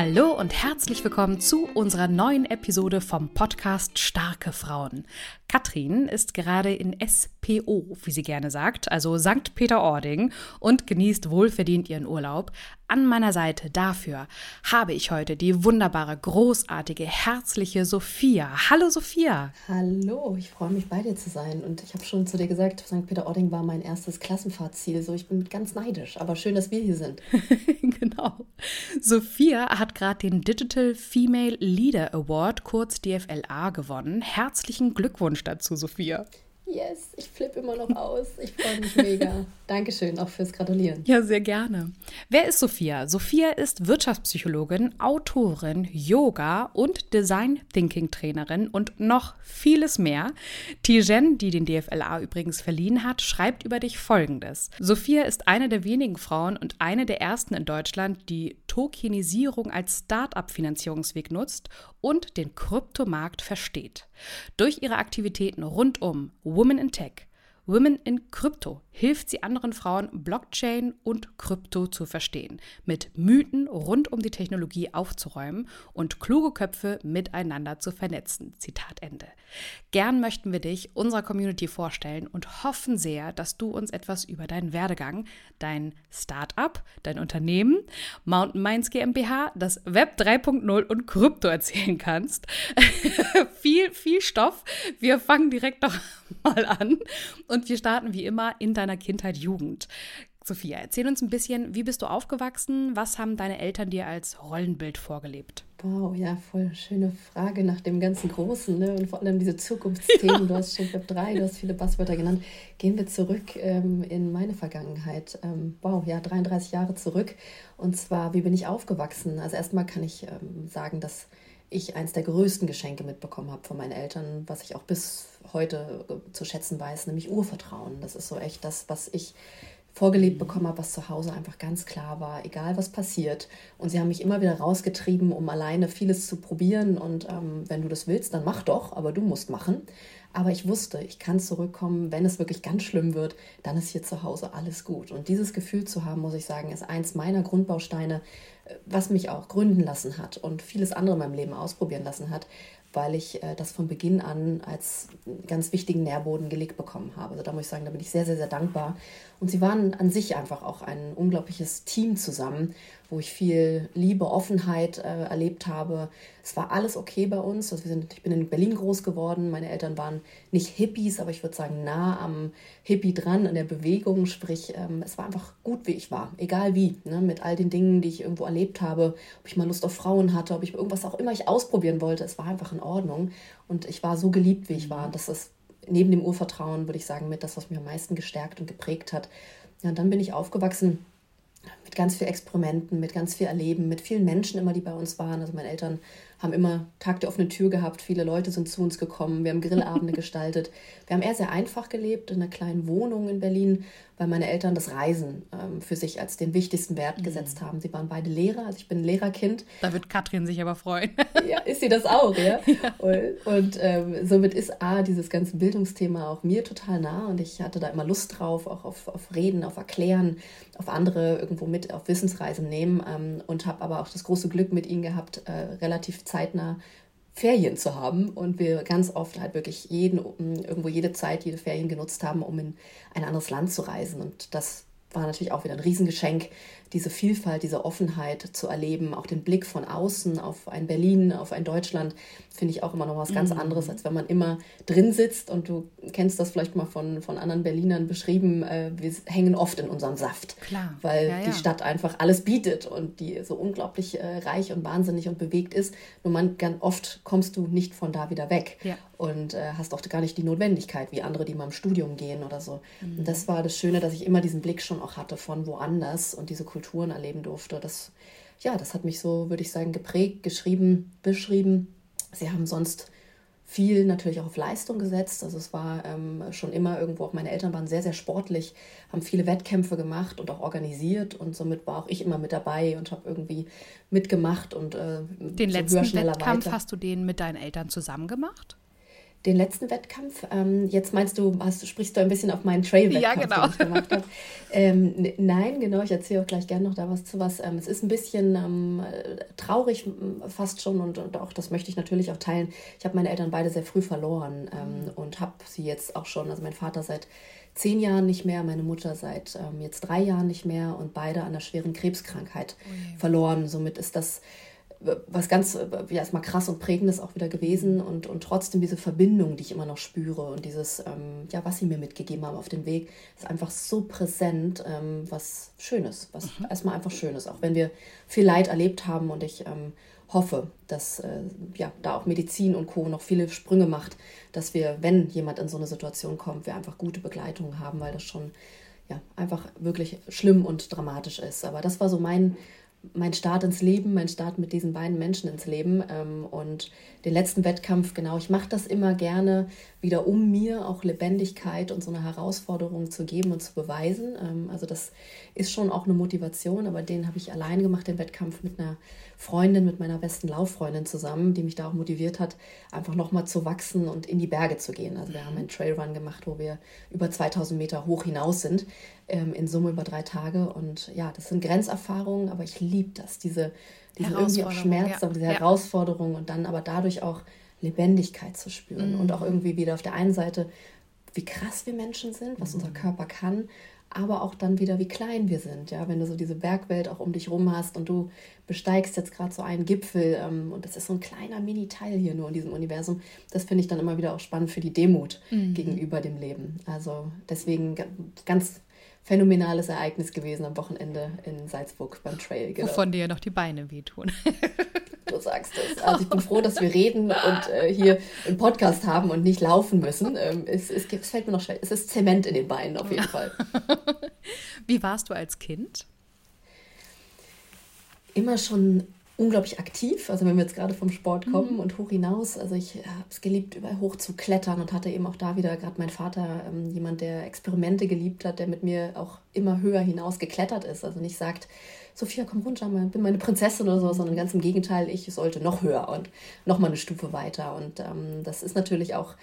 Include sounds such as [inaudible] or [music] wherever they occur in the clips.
Hallo und herzlich willkommen zu unserer neuen Episode vom Podcast Starke Frauen. Katrin ist gerade in SPO, wie sie gerne sagt, also St. Peter-Ording und genießt wohlverdient ihren Urlaub. An meiner Seite dafür habe ich heute die wunderbare, großartige, herzliche Sophia. Hallo Sophia. Hallo, ich freue mich bei dir zu sein und ich habe schon zu dir gesagt, St. Peter-Ording war mein erstes Klassenfahrtziel, so ich bin ganz neidisch, aber schön, dass wir hier sind. [laughs] genau. Sophia hat gerade den Digital Female Leader Award, kurz DFLA, gewonnen. Herzlichen Glückwunsch dazu, Sophia. Yes, ich flippe immer noch aus. Ich freue mich [laughs] mega. Dankeschön auch fürs Gratulieren. Ja, sehr gerne. Wer ist Sophia? Sophia ist Wirtschaftspsychologin, Autorin, Yoga und Design Thinking Trainerin und noch vieles mehr. Tijen, die den DFLA übrigens verliehen hat, schreibt über dich folgendes. Sophia ist eine der wenigen Frauen und eine der ersten in Deutschland, die Tokenisierung als Start-up-Finanzierungsweg nutzt und den Kryptomarkt versteht. Durch ihre Aktivitäten rund um Women in Tech, Women in Krypto hilft sie anderen Frauen, Blockchain und Krypto zu verstehen, mit Mythen rund um die Technologie aufzuräumen und kluge Köpfe miteinander zu vernetzen. Zitat Ende. Gern möchten wir dich unserer Community vorstellen und hoffen sehr, dass du uns etwas über deinen Werdegang, dein Startup, dein Unternehmen, Mountain Minds GmbH, das Web 3.0 und Krypto erzählen kannst. [laughs] viel, viel Stoff. Wir fangen direkt noch [laughs] mal an und wir starten wie immer in deiner Kindheit, Jugend. Sophia, erzähl uns ein bisschen, wie bist du aufgewachsen? Was haben deine Eltern dir als Rollenbild vorgelebt? Wow, ja, voll schöne Frage nach dem ganzen Großen ne? und vor allem diese Zukunftsthemen. Ja. Du hast schon Web 3, du hast viele Buzzwörter genannt. Gehen wir zurück ähm, in meine Vergangenheit. Ähm, wow, ja, 33 Jahre zurück. Und zwar, wie bin ich aufgewachsen? Also erstmal kann ich ähm, sagen, dass ich eins der größten Geschenke mitbekommen habe von meinen Eltern, was ich auch bis heute äh, zu schätzen weiß, nämlich Urvertrauen. Das ist so echt das, was ich vorgelebt bekommen habe, was zu Hause einfach ganz klar war, egal was passiert. Und sie haben mich immer wieder rausgetrieben, um alleine vieles zu probieren. Und ähm, wenn du das willst, dann mach doch, aber du musst machen. Aber ich wusste, ich kann zurückkommen, wenn es wirklich ganz schlimm wird, dann ist hier zu Hause alles gut. Und dieses Gefühl zu haben, muss ich sagen, ist eins meiner Grundbausteine, äh, was mich auch gründen lassen hat und vieles andere in meinem Leben ausprobieren lassen hat, weil ich äh, das von Beginn an als ganz wichtigen Nährboden gelegt bekommen habe. Also da muss ich sagen, da bin ich sehr, sehr, sehr dankbar. Und sie waren an sich einfach auch ein unglaubliches Team zusammen, wo ich viel Liebe, Offenheit äh, erlebt habe. Es war alles okay bei uns. Also wir sind, ich bin in Berlin groß geworden. Meine Eltern waren nicht Hippies, aber ich würde sagen nah am Hippie dran, an der Bewegung. Sprich, ähm, es war einfach gut, wie ich war. Egal wie. Ne? Mit all den Dingen, die ich irgendwo erlebt habe. Ob ich mal Lust auf Frauen hatte, ob ich irgendwas auch immer ich ausprobieren wollte. Es war einfach in Ordnung. Und ich war so geliebt, wie ich war. Das ist neben dem Urvertrauen, würde ich sagen, mit das, was mich am meisten gestärkt und geprägt hat. Ja, und dann bin ich aufgewachsen mit ganz viel Experimenten, mit ganz viel Erleben, mit vielen Menschen immer, die bei uns waren. Also meine Eltern haben immer Tag der offenen Tür gehabt. Viele Leute sind zu uns gekommen. Wir haben Grillabende [laughs] gestaltet. Wir haben eher sehr einfach gelebt in einer kleinen Wohnung in Berlin, weil meine Eltern das Reisen ähm, für sich als den wichtigsten Wert mhm. gesetzt haben. Sie waren beide Lehrer, also ich bin ein Lehrerkind. Da wird Katrin sich aber freuen. ja, ist sie das auch, ja. [laughs] ja. Und, und ähm, somit ist A, dieses ganze Bildungsthema auch mir total nah und ich hatte da immer Lust drauf, auch auf, auf Reden, auf Erklären, auf andere irgendwo mit auf Wissensreisen nehmen ähm, und habe aber auch das große Glück mit ihnen gehabt, äh, relativ zeitnah Ferien zu haben und wir ganz oft halt wirklich jeden, irgendwo jede Zeit, jede Ferien genutzt haben, um in ein anderes Land zu reisen. Und das war natürlich auch wieder ein Riesengeschenk, diese Vielfalt, diese Offenheit zu erleben, auch den Blick von außen auf ein Berlin, auf ein Deutschland, finde ich auch immer noch was ganz mhm. anderes, als wenn man immer drin sitzt und du kennst das vielleicht mal von, von anderen Berlinern beschrieben, äh, wir hängen oft in unserem Saft, Klar. weil ja, ja. die Stadt einfach alles bietet und die so unglaublich äh, reich und wahnsinnig und bewegt ist. Nur man ganz oft kommst du nicht von da wieder weg Ja. und äh, hast auch gar nicht die Notwendigkeit, wie andere, die mal im Studium gehen oder so. Und das war das Schöne, dass ich immer diesen Blick schon auch hatte von woanders und diese Kulturen erleben durfte. Das, ja, das hat mich so, würde ich sagen, geprägt, geschrieben, beschrieben. Sie haben sonst viel natürlich auch auf Leistung gesetzt. Also es war ähm, schon immer irgendwo, auch meine Eltern waren sehr, sehr sportlich, haben viele Wettkämpfe gemacht und auch organisiert und somit war auch ich immer mit dabei und habe irgendwie mitgemacht und äh, Den so letzten höher, schneller, Wettkampf weiter. hast du den mit deinen Eltern zusammen gemacht? Den letzten Wettkampf, ähm, jetzt meinst du, hast, sprichst du ein bisschen auf meinen Trail-Wettkampf, Ja, genau. den ich gemacht habe. Ähm, nein, genau, ich erzähle auch gleich gerne noch da was zu was. Ähm, es ist ein bisschen ähm, äh, traurig fast schon und, und auch das möchte ich natürlich auch teilen. Ich habe meine Eltern beide sehr früh verloren ähm, und habe sie jetzt auch schon, also mein Vater seit zehn Jahren nicht mehr, meine Mutter seit ähm, jetzt drei Jahren nicht mehr und beide an einer schweren Krebskrankheit verloren. Somit ist das was ganz äh, ja, erstmal krass und prägendes auch wieder gewesen und, und trotzdem diese Verbindung, die ich immer noch spüre und dieses, ähm, ja, was sie mir mitgegeben haben auf dem Weg, ist einfach so präsent, ähm, was Schönes, was erstmal einfach Schönes, auch wenn wir viel Leid erlebt haben und ich ähm, hoffe, dass äh, ja, da auch Medizin und Co. noch viele Sprünge macht, dass wir, wenn jemand in so eine Situation kommt, wir einfach gute Begleitung haben, weil das schon ja, einfach wirklich schlimm und dramatisch ist. Aber das war so mein, mein Start ins Leben, mein Start mit diesen beiden Menschen ins Leben. Ähm, und den letzten Wettkampf, genau, ich mache das immer gerne wieder, um mir auch Lebendigkeit und so eine Herausforderung zu geben und zu beweisen. Ähm, also das ist schon auch eine Motivation, aber den habe ich allein gemacht, den Wettkampf mit einer Freundin, mit meiner besten Lauffreundin zusammen, die mich da auch motiviert hat, einfach nochmal zu wachsen und in die Berge zu gehen. Also wir haben einen Trailrun gemacht, wo wir über 2000 Meter hoch hinaus sind, ähm, in Summe über drei Tage. Und ja, das sind Grenzerfahrungen, aber ich liebe das, diese, diese irgendwie auch Schmerz, ja. aber diese Ja. Herausforderung und dann aber dadurch auch Lebendigkeit zu spüren und auch irgendwie wieder auf der einen Seite, wie krass wir Menschen sind, was unser Körper kann, aber auch dann wieder, wie klein wir sind. Ja, wenn du so diese Bergwelt auch um dich rum hast und du besteigst jetzt gerade so einen Gipfel ähm, und das ist so ein kleiner Mini-Teil hier nur in diesem Universum, das finde ich dann immer wieder auch spannend für die Demut gegenüber dem Leben. Also deswegen ga- ganz phänomenales Ereignis gewesen am Wochenende in Salzburg beim Trail. Genau. Wovon dir ja noch die Beine wehtun. Du sagst es. Also ich bin froh, dass wir reden und äh, hier einen Podcast haben und nicht laufen müssen. Ähm, es, es, es fällt mir noch schwer. Es ist Zement in den Beinen auf jeden Fall. Wie warst du als Kind? Immer schon unglaublich aktiv. Also wenn wir jetzt gerade vom Sport kommen und hoch hinaus. Also ich habe es geliebt, überall hoch zu klettern und hatte eben auch da wieder gerade mein Vater, ähm, jemand, der Experimente geliebt hat, der mit mir auch immer höher hinaus geklettert ist. Also nicht sagt, Sophia, komm runter, mal, bin meine Prinzessin oder so, sondern ganz im Gegenteil, ich sollte noch höher und noch mal eine Stufe weiter. Und ähm, das ist natürlich auch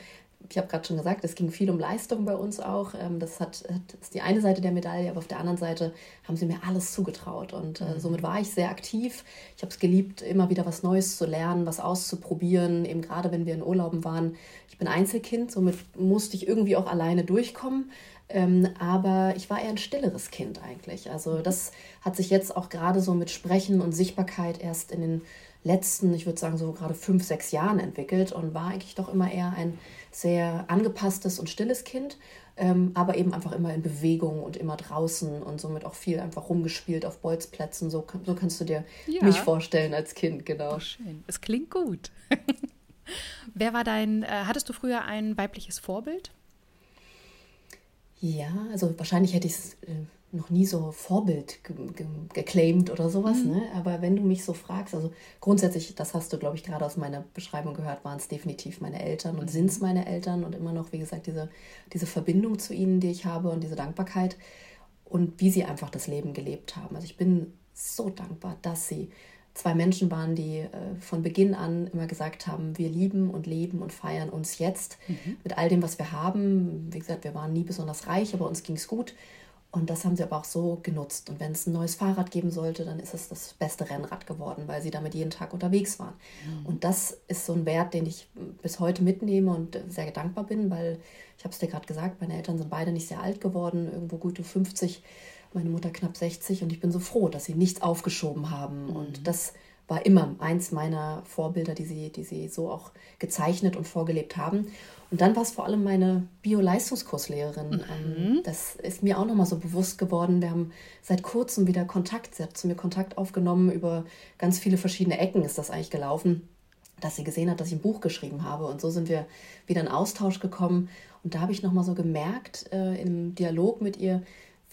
ich habe gerade schon gesagt, es ging viel um Leistung bei uns auch. Ähm, Das hat, hat, ist die eine Seite der Medaille, aber auf der anderen Seite haben sie mir alles zugetraut. Und äh, somit war ich sehr aktiv. Ich habe es geliebt, immer wieder was Neues zu lernen, was auszuprobieren. Eben gerade wenn wir in Urlauben waren. Ich bin Einzelkind, somit musste ich irgendwie auch alleine durchkommen. Ähm, aber ich war eher ein stilleres Kind eigentlich. Also das hat sich jetzt auch gerade so mit Sprechen und Sichtbarkeit erst in den letzten, ich würde sagen, so gerade fünf, sechs Jahren entwickelt und war eigentlich doch immer eher ein sehr angepasstes und stilles Kind, ähm, aber eben einfach immer in Bewegung und immer draußen und somit auch viel einfach rumgespielt auf Bolzplätzen. So, so kannst du dir Ja. mich vorstellen als Kind, genau. Schön. Es klingt gut. [laughs] Wer war dein, äh, hattest du früher ein weibliches Vorbild? Ja, also wahrscheinlich hätte ich es äh, noch nie so Vorbild ge ge geclaimed oder sowas, ne? Aber wenn du mich so fragst, also grundsätzlich, das hast du, glaube ich, gerade aus meiner Beschreibung gehört, waren es definitiv meine Eltern und sind es meine Eltern und immer noch, wie gesagt, diese, diese Verbindung zu ihnen, die ich habe und diese Dankbarkeit und wie sie einfach das Leben gelebt haben. Also ich bin so dankbar, dass sie zwei Menschen waren, die äh, von Beginn an immer gesagt haben, wir lieben und leben und feiern uns jetzt mit all dem, was wir haben. Wie gesagt, wir waren nie besonders reich, aber uns ging es gut. Und das haben sie aber auch so genutzt. Und wenn es ein neues Fahrrad geben sollte, dann ist es das beste Rennrad geworden, weil sie damit jeden Tag unterwegs waren. Und das ist so ein Wert, den ich bis heute mitnehme und sehr dankbar bin, weil ich habe es dir gerade gesagt, meine Eltern sind beide nicht sehr alt geworden, irgendwo gute 50. meine Mutter knapp 60 und ich bin so froh, dass sie nichts aufgeschoben haben. Mhm. Und das war immer eins meiner Vorbilder, die sie, die sie so auch gezeichnet und vorgelebt haben. Und dann war es vor allem meine Bio-Leistungskurslehrerin. Mhm. Ähm, das ist mir auch nochmal so bewusst geworden. Wir haben seit kurzem wieder Kontakt. Sie hat zu mir Kontakt aufgenommen. Über ganz viele verschiedene Ecken ist das eigentlich gelaufen, dass sie gesehen hat, dass ich ein Buch geschrieben habe. Und so sind wir wieder in Austausch gekommen. Und da habe ich nochmal so gemerkt, äh, im Dialog mit ihr,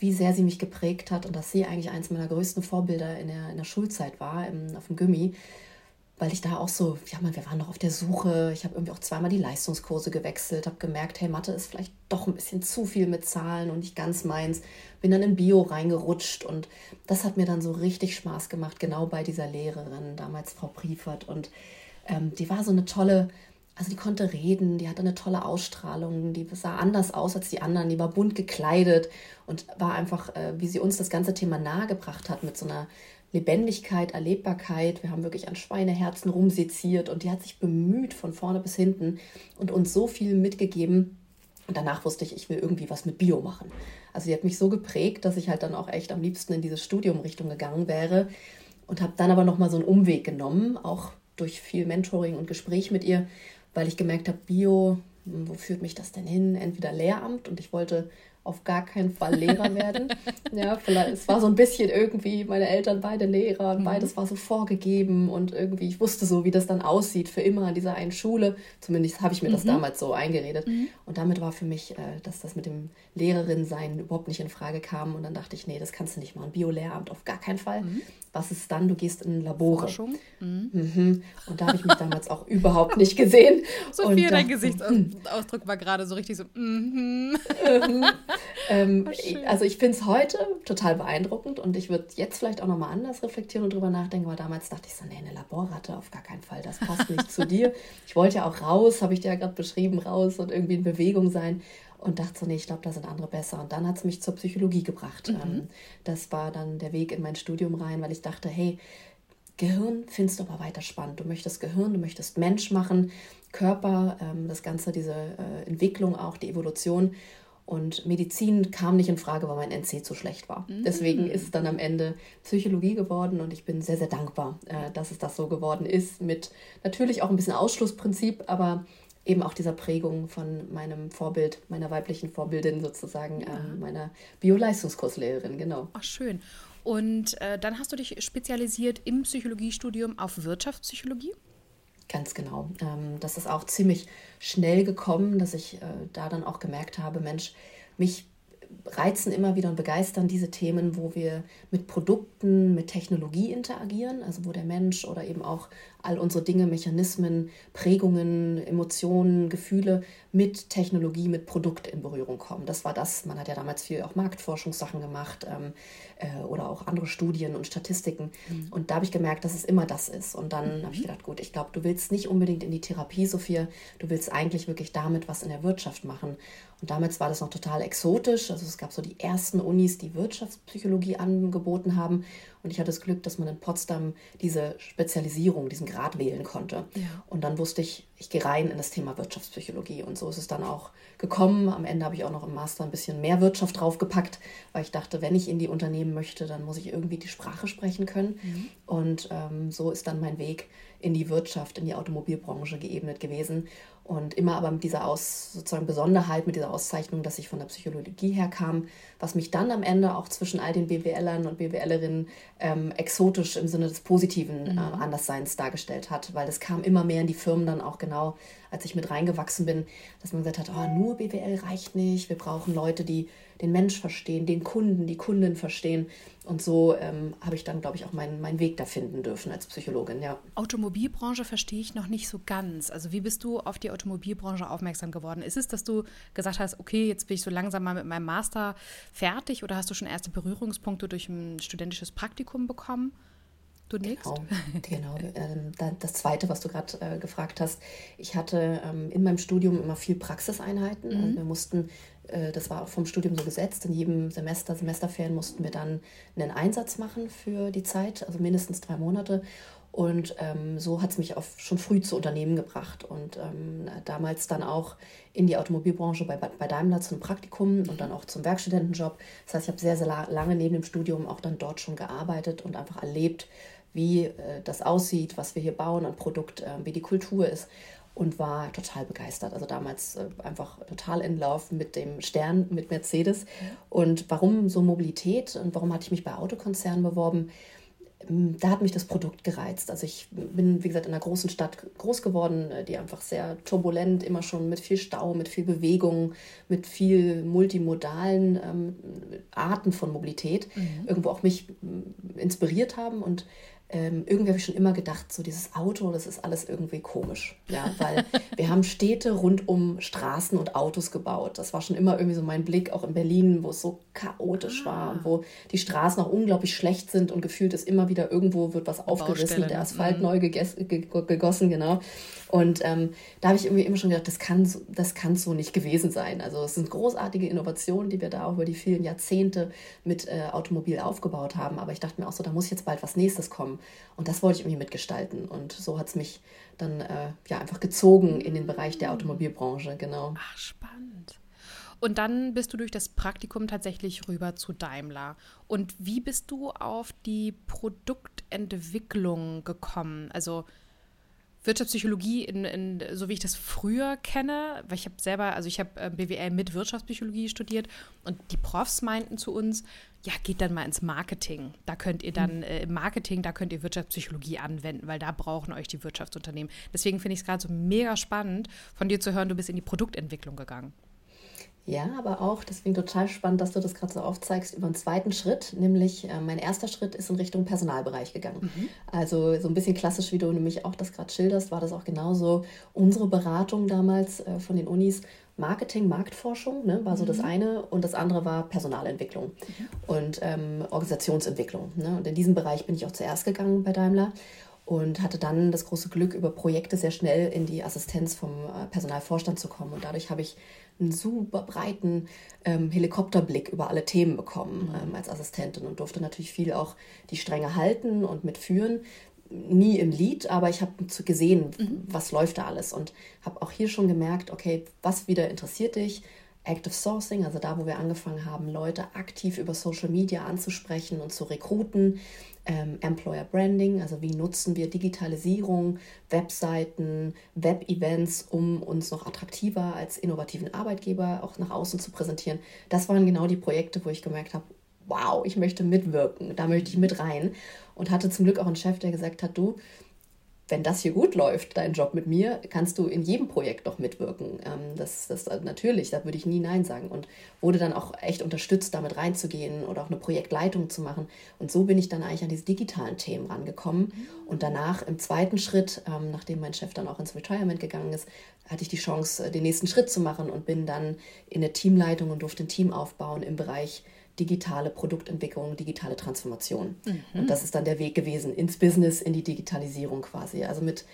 wie sehr sie mich geprägt hat und dass sie eigentlich eines meiner größten Vorbilder in der, in der Schulzeit war, im, auf dem Gummi, weil ich da auch so, ja, man, wir waren noch auf der Suche. Ich habe irgendwie auch zweimal die Leistungskurse gewechselt, habe gemerkt, hey, Mathe ist vielleicht doch ein bisschen zu viel mit Zahlen und nicht ganz meins. Bin dann in Bio reingerutscht und das hat mir dann so richtig Spaß gemacht, genau bei dieser Lehrerin, damals Frau Priefert. Und ähm, die war so eine tolle, also die konnte reden, die hatte eine tolle Ausstrahlung, die sah anders aus als die anderen, die war bunt gekleidet und war einfach, äh, wie sie uns das ganze Thema nahegebracht hat mit so einer Lebendigkeit, Erlebbarkeit. Wir haben wirklich an Schweineherzen rumseziert und die hat sich bemüht von vorne bis hinten und uns so viel mitgegeben. Und danach wusste ich, ich will irgendwie was mit Bio machen. Also die hat mich so geprägt, dass ich halt dann auch echt am liebsten in diese Studiumrichtung gegangen wäre und habe dann aber nochmal so einen Umweg genommen, auch durch viel Mentoring und Gespräch mit ihr weil ich gemerkt habe, Bio, wo führt mich das denn hin? Entweder Lehramt und ich wollte auf gar keinen Fall Lehrer [laughs] werden. ja, vielleicht, es war so ein bisschen irgendwie, meine Eltern beide Lehrer und mhm. beides war so vorgegeben und irgendwie, ich wusste so, wie das dann aussieht für immer an dieser einen Schule. Zumindest habe ich mir mhm. das damals so eingeredet. Mhm. Und damit war für mich, äh, dass das mit dem Lehrerin sein überhaupt nicht in Frage kam. Und dann dachte ich, nee, das kannst du nicht machen. Bio-Lehramt auf gar keinen Fall. Mhm was ist dann? Du gehst in Labore. Mhm. Mhm. Und da habe ich mich damals auch überhaupt nicht gesehen. [laughs] Sophia, dein Gesichtsausdruck war gerade so richtig so. Mhm. ähm, also ich finde es heute total beeindruckend und ich würde jetzt vielleicht auch nochmal anders reflektieren und drüber nachdenken, aber damals dachte ich so, nee, eine Laborratte auf gar keinen Fall, das passt nicht zu dir. Ich wollte ja auch raus, habe ich dir ja gerade beschrieben, raus und irgendwie in Bewegung sein und dachte so, nee, ich glaube, da sind andere besser. Und dann hat es mich zur Psychologie gebracht. Mhm. Ähm, das war dann der Weg in mein Studium rein, weil ich dachte, hey, Gehirn findest du aber weiter spannend. Du möchtest Gehirn, du möchtest Mensch machen, Körper, ähm, das Ganze, diese äh, Entwicklung auch, die Evolution. Und Medizin kam nicht in Frage, weil mein NC zu schlecht war. Mhm. Deswegen ist es dann am Ende Psychologie geworden und ich bin sehr, sehr dankbar, äh, dass es das so geworden ist. Mit natürlich auch ein bisschen Ausschlussprinzip, aber eben auch dieser Prägung von meinem Vorbild, meiner weiblichen Vorbildin sozusagen, ja. ähm, meiner Bio-Leistungskurslehrerin, genau. Ach, schön. Und äh, dann hast du dich spezialisiert im Psychologiestudium auf Wirtschaftspsychologie? Ganz genau. Ähm, das ist auch ziemlich schnell gekommen, dass ich äh, da dann auch gemerkt habe, Mensch, mich reizen immer wieder und begeistern diese Themen, wo wir mit Produkten, mit Technologie interagieren, also wo der Mensch oder eben auch all unsere Dinge, Mechanismen, Prägungen, Emotionen, Gefühle mit Technologie, mit Produkt in Berührung kommen. Das war das. Man hat ja damals viel auch Marktforschungssachen gemacht ähm, äh, oder auch andere Studien und Statistiken. Mhm. Und da habe ich gemerkt, dass es immer das ist. Und dann mhm. habe ich gedacht, gut, ich glaube, du willst nicht unbedingt in die Therapie, Sophia. Du willst eigentlich wirklich damit was in der Wirtschaft machen. Und damals war das noch total exotisch. Also es gab so die ersten Unis, die Wirtschaftspsychologie angeboten haben. Und ich hatte das Glück, dass man in Potsdam diese Spezialisierung, diesen Grad wählen konnte. Ja. Und dann wusste ich, ich gehe rein in das Thema Wirtschaftspsychologie. Und so ist es dann auch gekommen. Am Ende habe ich auch noch im Master ein bisschen mehr Wirtschaft draufgepackt, weil ich dachte, wenn ich in die Unternehmen möchte, dann muss ich irgendwie die Sprache sprechen können. Mhm. Und ähm, so ist dann mein Weg in die Wirtschaft, in die Automobilbranche geebnet gewesen. Und immer aber mit dieser Aus, sozusagen Besonderheit, mit dieser Auszeichnung, dass ich von der Psychologie herkam, was mich dann am Ende auch zwischen all den BWLern und BWLerinnen ähm, exotisch im Sinne des positiven äh. Andersseins dargestellt hat, weil das kam immer mehr in die Firmen dann auch genau, als ich mit reingewachsen bin, dass man gesagt hat, oh, nur BWL reicht nicht, wir brauchen Leute, die den Mensch verstehen, den Kunden, die Kundin verstehen. Und so ähm, habe ich dann, glaube ich, auch meinen, meinen Weg da finden dürfen als Psychologin, ja. Automobilbranche verstehe ich noch nicht so ganz. Also wie bist du auf die Automobilbranche aufmerksam geworden? Ist es, dass du gesagt hast, okay, jetzt bin ich so langsam mal mit meinem Master fertig oder hast du schon erste Berührungspunkte durch ein studentisches Praktikum bekommen? Du nickst. Genau, genau. [laughs] Ähm, das Zweite, was du gerade äh, gefragt hast, ich hatte ähm, in meinem Studium immer viel Praxiseinheiten. Mhm. Also wir mussten, das war auch vom Studium so gesetzt, in jedem Semester, Semesterferien mussten wir dann einen Einsatz machen für die Zeit, also mindestens drei Monate. Und ähm, so hat es mich auf, schon früh zu Unternehmen gebracht und ähm, damals dann auch in die Automobilbranche bei, bei Daimler zum Praktikum und dann auch zum Werkstudentenjob. Das heißt, ich habe sehr, sehr lange neben dem Studium auch dann dort schon gearbeitet und einfach erlebt, wie äh, das aussieht, was wir hier bauen an Produkt, äh, wie die Kultur ist und war total begeistert. Also damals äh, einfach total in Lauf mit dem Stern, mit Mercedes. Und warum so Mobilität und warum hatte ich mich bei Autokonzernen beworben? Ähm, da hat mich das Produkt gereizt. Also ich bin, wie gesagt, in einer großen Stadt groß geworden, äh, die einfach sehr turbulent, immer schon mit viel Stau, mit viel Bewegung, mit viel multimodalen ähm, Arten von Mobilität mhm. irgendwo auch mich äh, inspiriert haben und ähm, irgendwie habe ich schon immer gedacht, so dieses Auto, das ist alles irgendwie komisch. Ja, [laughs] weil wir haben Städte rund um Straßen und Autos gebaut. Das war schon immer irgendwie so mein Blick, auch in Berlin, wo es so chaotisch ah. war und wo die Straßen auch unglaublich schlecht sind und gefühlt ist immer wieder irgendwo wird was aufgerissen, der Asphalt mhm. neu gegossen, genau. Und ähm, da habe ich irgendwie immer schon gedacht, das kann, das kann so nicht gewesen sein. Also es sind großartige Innovationen, die wir da auch über die vielen Jahrzehnte mit äh, Automobil aufgebaut haben. Aber ich dachte mir auch so, da muss jetzt bald was Nächstes kommen. Und das wollte ich irgendwie mitgestalten. Und so hat es mich dann äh, ja einfach gezogen in den Bereich der Automobilbranche, genau. Ach, spannend. Und dann bist du durch das Praktikum tatsächlich rüber zu Daimler. Und wie bist du auf die Produktentwicklung gekommen? Also Wirtschaftspsychologie, in, in, so wie ich das früher kenne, weil ich habe selber, also ich habe äh, BWL mit Wirtschaftspsychologie studiert und die Profs meinten zu uns, ja, geht dann mal ins Marketing. Da könnt ihr dann mhm. äh, im Marketing, da könnt ihr Wirtschaftspsychologie anwenden, weil da brauchen euch die Wirtschaftsunternehmen. Deswegen finde ich es gerade so mega spannend, von dir zu hören, du bist in die Produktentwicklung gegangen. Ja, aber auch, deswegen total spannend, dass du das gerade so aufzeigst, über einen zweiten Schritt, nämlich äh, mein erster Schritt ist in Richtung Personalbereich gegangen. Mhm. Also so ein bisschen klassisch, wie du nämlich auch das gerade schilderst, war das auch genauso unsere Beratung damals äh, von den Unis. Marketing, Marktforschung ne, war so mhm. das eine und das andere war Personalentwicklung mhm. und ähm, Organisationsentwicklung. Ne? Und in diesem Bereich bin ich auch zuerst gegangen bei Daimler und hatte dann das große Glück, über Projekte sehr schnell in die Assistenz vom äh, Personalvorstand zu kommen. Und dadurch habe ich einen super breiten ähm, Helikopterblick über alle Themen bekommen mhm. ähm, als Assistentin und durfte natürlich viel auch die Stränge halten und mitführen. Nie im Lied, aber ich habe gesehen, mhm. was läuft da alles und habe auch hier schon gemerkt, okay, was wieder interessiert dich, Active Sourcing, also da, wo wir angefangen haben, Leute aktiv über Social Media anzusprechen und zu rekruten. Ähm, Employer Branding, also wie nutzen wir Digitalisierung, Webseiten, Web-Events, um uns noch attraktiver als innovativen Arbeitgeber auch nach außen zu präsentieren. Das waren genau die Projekte, wo ich gemerkt habe, wow, ich möchte mitwirken, da möchte ich mit rein. Und hatte zum Glück auch einen Chef, der gesagt hat, du, wenn das hier gut läuft, dein Job mit mir, kannst du in jedem Projekt doch mitwirken. Ähm, das, das natürlich, da würde ich nie Nein sagen. Und wurde dann auch echt unterstützt, damit reinzugehen oder auch eine Projektleitung zu machen. Und so bin ich dann eigentlich an diese digitalen Themen rangekommen. Und danach im zweiten Schritt, ähm, nachdem mein Chef dann auch ins Retirement gegangen ist, hatte ich die Chance, den nächsten Schritt zu machen und bin dann in der Teamleitung und durfte ein Team aufbauen im Bereich digitale Produktentwicklung, digitale Transformation. Mhm. Und das ist dann der Weg gewesen ins Business, in die Digitalisierung quasi. Also mit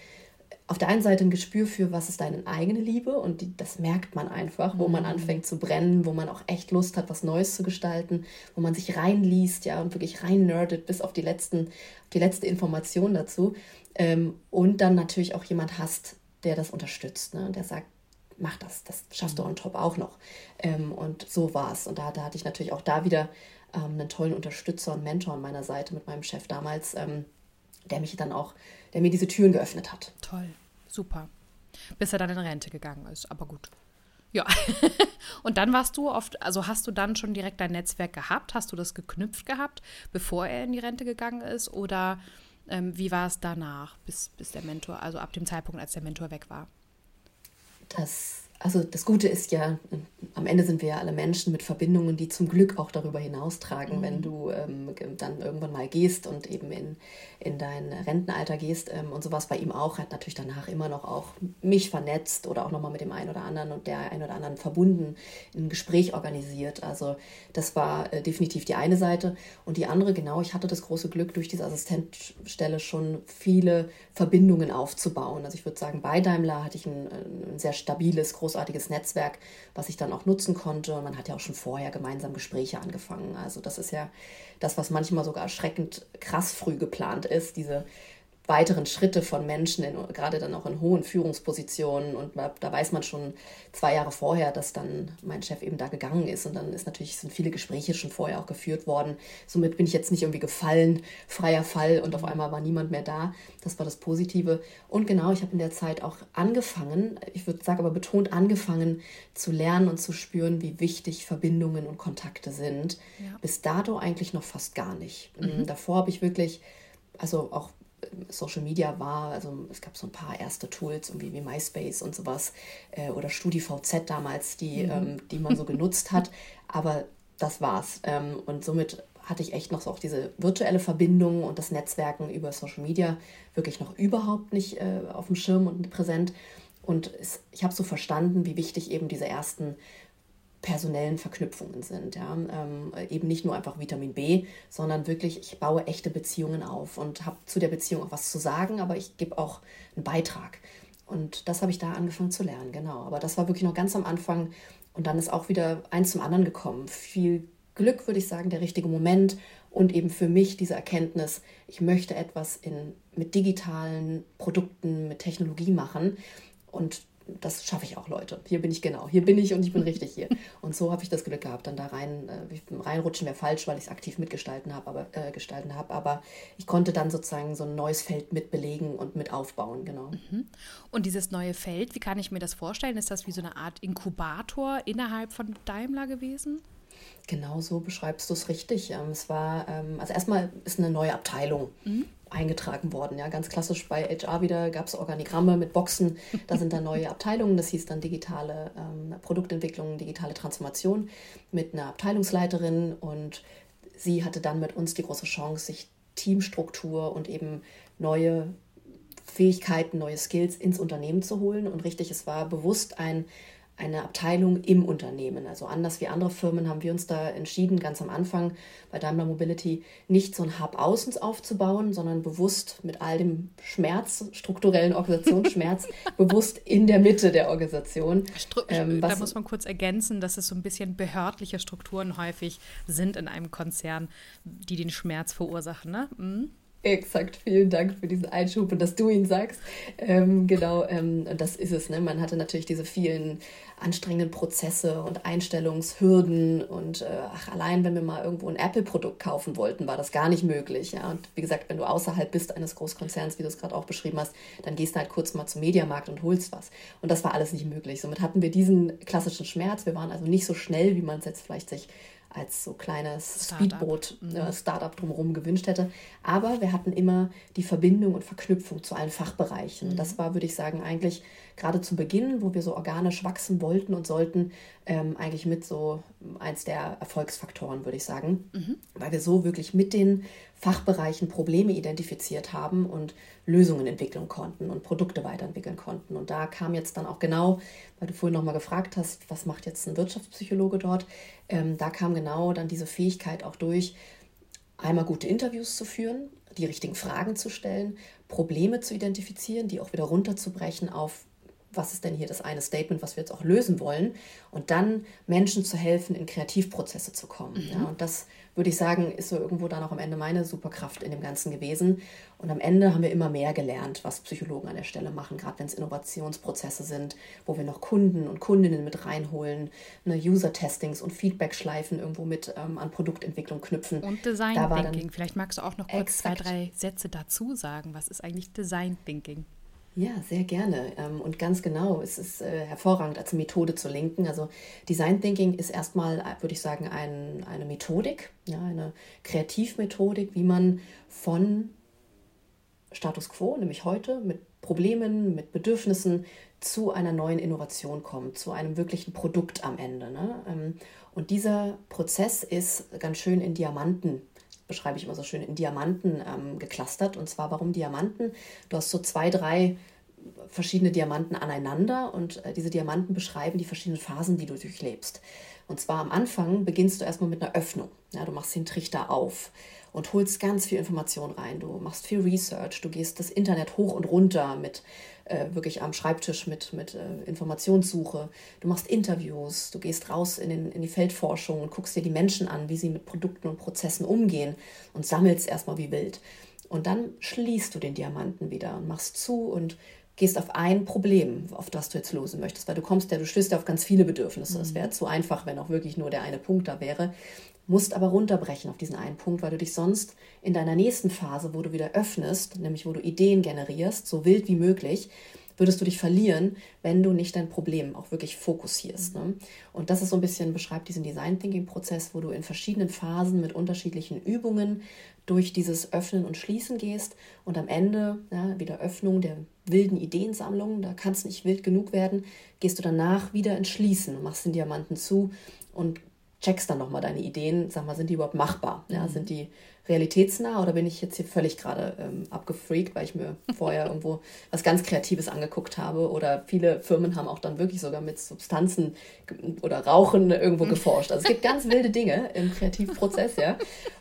auf der einen Seite ein Gespür für, was ist deine eigene Liebe und die, das merkt man einfach, wo man mhm. anfängt zu brennen, wo man auch echt Lust hat, was Neues zu gestalten, wo man sich reinliest, ja, und wirklich rein nerdet bis auf die letzten, die letzte Information dazu. Ähm, und dann natürlich auch jemand hast, der das unterstützt, ne? der sagt, mach das, das schaffst du on top auch noch. Ähm, und so war es. Und da, da hatte ich natürlich auch da wieder ähm, einen tollen Unterstützer und Mentor an meiner Seite mit meinem Chef damals, ähm, der mich dann auch, der mir diese Türen geöffnet hat. Toll, super. Bis er dann in Rente gegangen ist, aber gut. Ja. [laughs] und dann warst du oft, also hast du dann schon direkt dein Netzwerk gehabt? Hast du das geknüpft gehabt, bevor er in die Rente gegangen ist? Oder ähm, wie war es danach, bis, bis der Mentor, also ab dem Zeitpunkt, als der Mentor weg war? Das, also das Gute ist ja, am Ende sind wir ja alle Menschen mit Verbindungen, die zum Glück auch darüber hinaustragen, mhm. wenn du ähm, dann irgendwann mal gehst und eben in, in dein Rentenalter gehst ähm, und sowas bei ihm auch, hat natürlich danach immer noch auch mich vernetzt oder auch nochmal mit dem einen oder anderen und der einen oder anderen verbunden, ein Gespräch organisiert. Also das war äh, definitiv die eine Seite. Und die andere, genau, ich hatte das große Glück, durch diese Assistenzstelle schon viele Verbindungen aufzubauen. Also ich würde sagen, bei Daimler hatte ich ein, ein sehr stabiles, großartiges Netzwerk, was ich dann auch nutzen konnte. Und man hat ja auch schon vorher gemeinsam Gespräche angefangen. Also das ist ja das, was manchmal sogar erschreckend krass früh geplant ist, diese weiteren Schritte von Menschen, in, gerade dann auch in hohen Führungspositionen. Und da weiß man schon zwei Jahre vorher, dass dann mein Chef eben da gegangen ist. Und dann ist natürlich, sind viele Gespräche schon vorher auch geführt worden. Somit bin ich jetzt nicht irgendwie gefallen, freier Fall und auf einmal war niemand mehr da. Das war das Positive. Und genau, ich habe in der Zeit auch angefangen, ich würde sagen, aber betont angefangen zu lernen und zu spüren, wie wichtig Verbindungen und Kontakte sind. Ja. Bis dato eigentlich noch fast gar nicht. Mhm. Davor habe ich wirklich, also auch Social Media war, also es gab so ein paar erste Tools, irgendwie wie MySpace und sowas äh, oder StudiVZ damals, die, mhm. ähm, die man so genutzt hat, aber das war's. Ähm, und somit hatte ich echt noch so auch diese virtuelle Verbindung und das Netzwerken über Social Media wirklich noch überhaupt nicht äh, auf dem Schirm und präsent. Und es, ich habe so verstanden, wie wichtig eben diese ersten personellen Verknüpfungen sind. Ja? Ähm, eben nicht nur einfach Vitamin B, sondern wirklich, ich baue echte Beziehungen auf und habe zu der Beziehung auch was zu sagen, aber ich gebe auch einen Beitrag. Und das habe ich da angefangen zu lernen, genau. Aber das war wirklich noch ganz am Anfang und dann ist auch wieder eins zum anderen gekommen. Viel Glück, würde ich sagen, der richtige Moment und eben für mich diese Erkenntnis, ich möchte etwas in, mit digitalen Produkten, mit Technologie machen. Und das schaffe ich auch, Leute. Hier bin ich genau. Hier bin ich und ich bin richtig hier. [laughs] Und so habe ich das Glück gehabt, dann da rein, äh, reinrutschen wäre falsch, weil ich es aktiv mitgestalten habe, aber äh, gestalten habe. Aber ich konnte dann sozusagen so ein neues Feld mitbelegen und mit aufbauen, genau. Mhm. Und dieses neue Feld, wie kann ich mir das vorstellen? Ist das wie so eine Art Inkubator innerhalb von Daimler gewesen? Genau so beschreibst du es richtig. Ähm, es war, ähm, also erstmal ist eine neue Abteilung mhm. eingetragen worden. Ja, ganz klassisch bei HR wieder gab es Organigramme mit Boxen. Da sind dann neue [laughs] Abteilungen. Das hieß dann digitale ähm, Produktentwicklung, digitale Transformation mit einer Abteilungsleiterin und sie hatte dann mit uns die große Chance, sich Teamstruktur und eben neue Fähigkeiten, neue Skills ins Unternehmen zu holen. Und richtig, es war bewusst ein eine Abteilung im Unternehmen. Also anders wie andere Firmen haben wir uns da entschieden, ganz am Anfang bei Daimler Mobility nicht so ein Hub außen aufzubauen, sondern bewusst mit all dem Schmerz, strukturellen Organisationsschmerz, [laughs] bewusst in der Mitte der Organisation. Stru ähm, da muss man kurz ergänzen, dass es so ein bisschen behördliche Strukturen häufig sind in einem Konzern, die den Schmerz verursachen. Ne? Mhm. Exakt, vielen Dank für diesen Einschub und dass du ihn sagst. Ähm, genau, ähm, das ist es. Ne? Man hatte natürlich diese vielen anstrengenden Prozesse und Einstellungshürden und äh, ach, allein wenn wir mal irgendwo ein Apple-Produkt kaufen wollten, war das gar nicht möglich. Ja? Und wie gesagt, wenn du außerhalb bist eines Großkonzerns, wie du es gerade auch beschrieben hast, dann gehst du halt kurz mal zum Mediamarkt und holst was. Und das war alles nicht möglich. Somit hatten wir diesen klassischen Schmerz. Wir waren also nicht so schnell, wie man es jetzt vielleicht sich als so kleines. Speedboot, mhm. äh, Startup drumherum gewünscht hätte. Aber wir hatten immer die Verbindung und Verknüpfung zu allen Fachbereichen. Mhm. Das war, würde ich sagen, eigentlich gerade zu Beginn, wo wir so organisch wachsen wollten und sollten, ähm, eigentlich mit so eins der Erfolgsfaktoren, würde ich sagen, mhm. weil wir so wirklich mit den Fachbereichen Probleme identifiziert haben und Lösungen entwickeln konnten und Produkte weiterentwickeln konnten. Und da kam jetzt dann auch genau, weil du vorhin nochmal gefragt hast, was macht jetzt ein Wirtschaftspsychologe dort, ähm, da kam genau dann diese Fähigkeit auch durch, einmal gute Interviews zu führen, die richtigen Fragen zu stellen, Probleme zu identifizieren, die auch wieder runterzubrechen auf was ist denn hier das eine Statement, was wir jetzt auch lösen wollen und dann Menschen zu helfen, in Kreativprozesse zu kommen. Mhm. Ja, und das würde ich sagen, ist so irgendwo dann auch am Ende meine Superkraft in dem Ganzen gewesen. Und am Ende haben wir immer mehr gelernt, was Psychologen an der Stelle machen, gerade wenn es Innovationsprozesse sind, wo wir noch Kunden und Kundinnen mit reinholen, ne, User-Testings und Feedback-Schleifen irgendwo mit ähm, an Produktentwicklung knüpfen. Und Design Thinking. Vielleicht magst du auch noch kurz exakt. zwei, drei Sätze dazu sagen. Was ist eigentlich Design Thinking? Ja, sehr gerne. Ähm, und ganz genau, es ist äh, hervorragend als Methode zu lenken. Also Design Thinking ist erstmal, äh, würde ich sagen, ein, eine Methodik, ja, eine Kreativmethodik, wie man von Status quo, nämlich heute, mit Problemen, mit Bedürfnissen zu einer neuen Innovation kommt, zu einem wirklichen Produkt am Ende. Ne? Ähm, und dieser Prozess ist ganz schön in Diamanten beschreibe ich immer so schön, in Diamanten ähm, geclustert. Und zwar, warum Diamanten? Du hast so zwei, drei verschiedene Diamanten aneinander und äh, diese Diamanten beschreiben die verschiedenen Phasen, die du durchlebst. Und zwar am Anfang beginnst du erstmal mit einer Öffnung. Ja, du machst den Trichter auf und holst ganz viel Information rein. Du machst viel Research, du gehst das Internet hoch und runter mit äh, wirklich am Schreibtisch mit, mit äh, Informationssuche. Du machst Interviews, du gehst raus in, den, in die Feldforschung und guckst dir die Menschen an, wie sie mit Produkten und Prozessen umgehen und sammelst erstmal wie wild. Und dann schließt du den Diamanten wieder und machst zu und gehst auf ein Problem, auf das du jetzt lösen möchtest, weil du kommst ja, du stößt ja auf ganz viele Bedürfnisse. Es wäre zu einfach, wenn auch wirklich nur der eine Punkt da wäre. Musst aber runterbrechen auf diesen einen Punkt, weil du dich sonst in deiner nächsten Phase, wo du wieder öffnest, nämlich wo du Ideen generierst, so wild wie möglich, würdest du dich verlieren, wenn du nicht dein Problem auch wirklich fokussierst. Ne? Und das ist so ein bisschen, beschreibt diesen Design Thinking Prozess, wo du in verschiedenen Phasen mit unterschiedlichen Übungen durch dieses Öffnen und Schließen gehst und am Ende, ja, wieder Öffnung der wilden Ideensammlung, da kann es nicht wild genug werden, gehst du danach wieder ins Schließen machst den Diamanten zu und checkst dann nochmal deine Ideen, sag mal, sind die überhaupt machbar? Ja, mhm. Sind die realitätsnah oder bin ich jetzt hier völlig gerade ähm, abgefreakt, weil ich mir vorher irgendwo was ganz Kreatives angeguckt habe? Oder viele Firmen haben auch dann wirklich sogar mit Substanzen oder Rauchen irgendwo mhm. geforscht. Also es gibt ganz wilde Dinge im Kreativprozess, ja.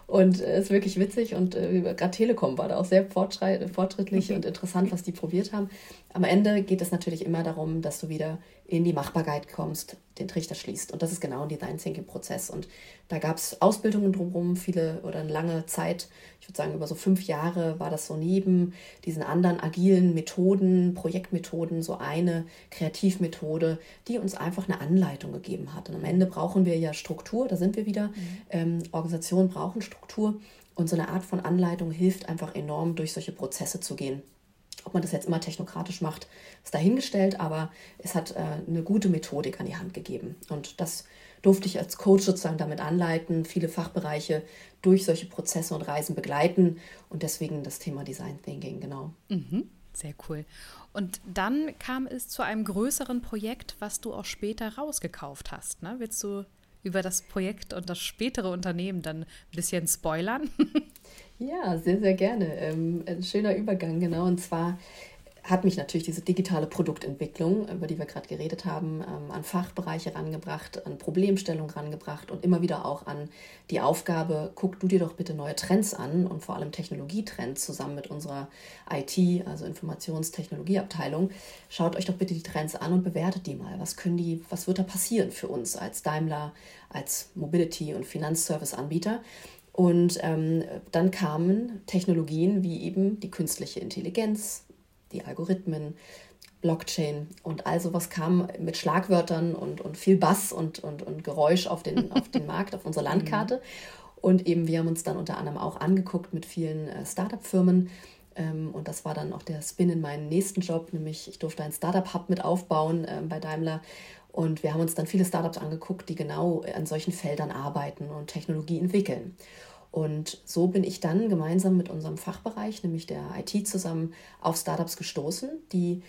Und es äh, ist wirklich witzig und äh, gerade Telekom war da auch sehr fortschrittlich und interessant, was die probiert haben. Am Ende geht es natürlich immer darum, dass du wieder in die Machbarkeit kommst, den Trichter schließt. Und das ist genau ein Design Thinking Prozess. Und da gab es Ausbildungen drumherum, viele oder eine lange Zeit, ich würde sagen über so fünf Jahre war das so neben diesen anderen agilen Methoden, Projektmethoden, so eine Kreativmethode, die uns einfach eine Anleitung gegeben hat. Und am Ende brauchen wir ja Struktur, da sind wir wieder. Mhm. Ähm, Organisationen brauchen Struktur. Und so eine Art von Anleitung hilft einfach enorm, durch solche Prozesse zu gehen. Ob man das jetzt immer technokratisch macht, ist dahingestellt, aber es hat äh, eine gute Methodik an die Hand gegeben. Und das durfte ich als Coach sozusagen damit anleiten, viele Fachbereiche durch solche Prozesse und Reisen begleiten und deswegen das Thema Design Thinking, genau. Mhm, sehr cool. Und dann kam es zu einem größeren Projekt, was du auch später rausgekauft hast. Ne? Willst du über das Projekt und das spätere Unternehmen dann ein bisschen spoilern? [laughs] Ja, sehr, sehr gerne. Ähm, ein schöner Übergang, genau. Und zwar hat mich natürlich diese digitale Produktentwicklung, über die wir gerade geredet haben, ähm, an Fachbereiche rangebracht, an Problemstellung rangebracht und immer wieder auch an die Aufgabe, guck du dir doch bitte neue Trends an und vor allem Technologietrends zusammen mit unserer IT, also Informationstechnologieabteilung. Schaut euch doch bitte die Trends an und bewertet die mal. Was können die, was wird da passieren für uns als Daimler, als Mobility- und Finanzservice-Anbieter? Und ähm, dann kamen Technologien wie eben die künstliche Intelligenz, die Algorithmen, Blockchain und all sowas kam mit Schlagwörtern und, und viel Bass und, und, und Geräusch auf den, [laughs] auf den Markt, auf unsere Landkarte. Und eben wir haben uns dann unter anderem auch angeguckt mit vielen äh, Startup-Firmen. Ähm, und das war dann auch der Spin in meinen nächsten Job, nämlich ich durfte ein Startup-Hub mit aufbauen äh, bei Daimler. Und wir haben uns dann viele Startups angeguckt, die genau an solchen Feldern arbeiten und Technologie entwickeln. Und so bin ich dann gemeinsam mit unserem Fachbereich, nämlich der IT, zusammen auf Startups gestoßen, die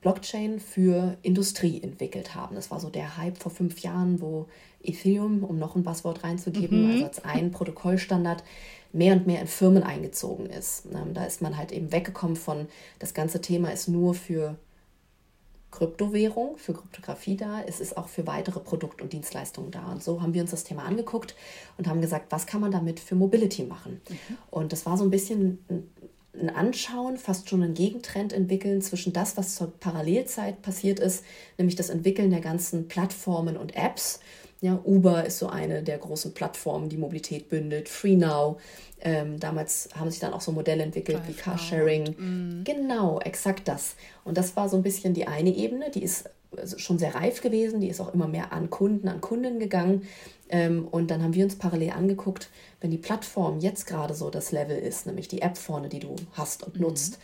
Blockchain für Industrie entwickelt haben. Das war so der Hype vor fünf Jahren, wo Ethereum, um noch ein Passwort reinzugeben, mhm. also als ein Protokollstandard, mehr und mehr in Firmen eingezogen ist. Ähm, da ist man halt eben weggekommen von, das ganze Thema ist nur für Kryptowährung, für Kryptographie da, es ist auch für weitere Produkt- und Dienstleistungen da. Und so haben wir uns das Thema angeguckt und haben gesagt, was kann man damit für Mobility machen? Mhm. Und das war so ein bisschen ein Anschauen, fast schon ein Gegentrend entwickeln zwischen das, was zur Parallelzeit passiert ist, nämlich das Entwickeln der ganzen Plattformen und Apps. Ja, Uber ist so eine der großen Plattformen, die Mobilität bündelt. FreeNow ähm, damals haben sich dann auch so Modelle entwickelt Drive wie Carsharing. Mm. Genau, exakt das. Und das war so ein bisschen die eine Ebene, die ist also schon sehr reif gewesen, die ist auch immer mehr an Kunden, an Kunden gegangen. Ähm, und dann haben wir uns parallel angeguckt, wenn die Plattform jetzt gerade so das Level ist, nämlich die App vorne, die du hast und mhm. nutzt,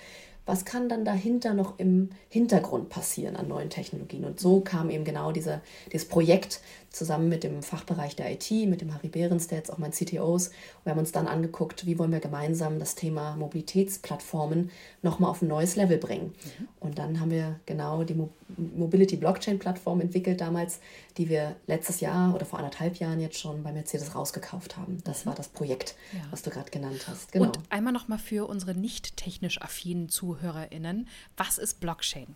was kann dann dahinter noch im Hintergrund passieren an neuen Technologien. Und so kam eben genau diese, dieses Projekt zusammen mit dem Fachbereich der IT, mit dem Harry Behrens, der jetzt auch mein CTO ist. Und wir haben uns dann angeguckt, wie wollen wir gemeinsam das Thema Mobilitätsplattformen nochmal auf ein neues Level bringen. Mhm. Und dann haben wir genau die Mobility Blockchain Plattform entwickelt damals, die wir letztes Jahr oder vor anderthalb Jahren jetzt schon bei Mercedes rausgekauft haben. Das mhm. war das Projekt, ja. was du gerade genannt hast. Genau. Und einmal nochmal für unsere nicht technisch affinen ZuhörerInnen, was ist Blockchain?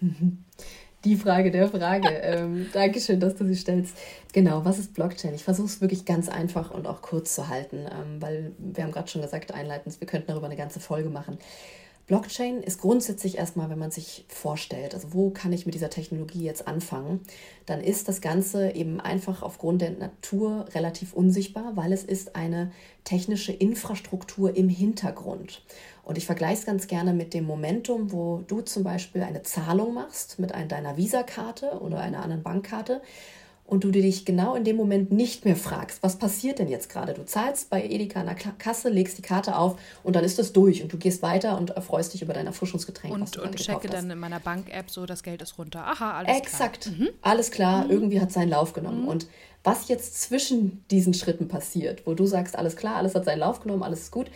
[laughs] Die Frage der Frage. [laughs] ähm, Dankeschön, dass du sie stellst. Genau, was ist Blockchain? Ich versuche es wirklich ganz einfach und auch kurz zu halten, ähm, weil wir haben gerade schon gesagt, einleitend, wir könnten darüber eine ganze Folge machen. Blockchain ist grundsätzlich erstmal, wenn man sich vorstellt, also wo kann ich mit dieser Technologie jetzt anfangen, dann ist das Ganze eben einfach aufgrund der Natur relativ unsichtbar, weil es ist eine technische Infrastruktur im Hintergrund. Und ich vergleiche es ganz gerne mit dem Momentum, wo du zum Beispiel eine Zahlung machst mit deiner Visa-Karte oder einer anderen Bankkarte und du dich genau in dem Moment nicht mehr fragst, was passiert denn jetzt gerade? Du zahlst bei Edeka an der Kasse, legst die Karte auf und dann ist das durch und du gehst weiter und erfreust dich über dein Erfrischungsgetränk. Und, und checke dann in meiner Bank-App so, das Geld ist runter. Aha, alles Exakt. klar. Mhm. Alles klar, mhm. irgendwie hat seinen Lauf genommen. Mhm. Und was jetzt zwischen diesen Schritten passiert, wo du sagst, alles klar, alles hat seinen Lauf genommen, alles ist gut,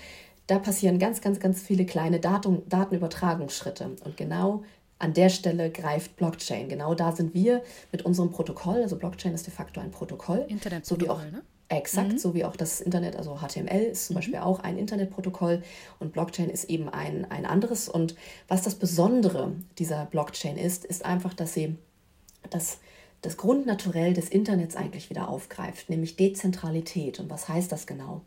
da passieren ganz, ganz, ganz viele kleine Datum, Datenübertragungsschritte. Und genau an der Stelle greift Blockchain. Genau da sind wir mit unserem Protokoll. Also Blockchain ist de facto ein Protokoll. Internetprotokoll, so wie auch, ne? Exakt, mhm. so wie auch das Internet, also HTML ist zum mhm. Beispiel auch ein Internetprotokoll und Blockchain ist eben ein, ein anderes. Und was das Besondere dieser Blockchain ist, ist einfach, dass sie das, das Grundnaturell des Internets eigentlich wieder aufgreift, nämlich Dezentralität. Und was heißt das genau?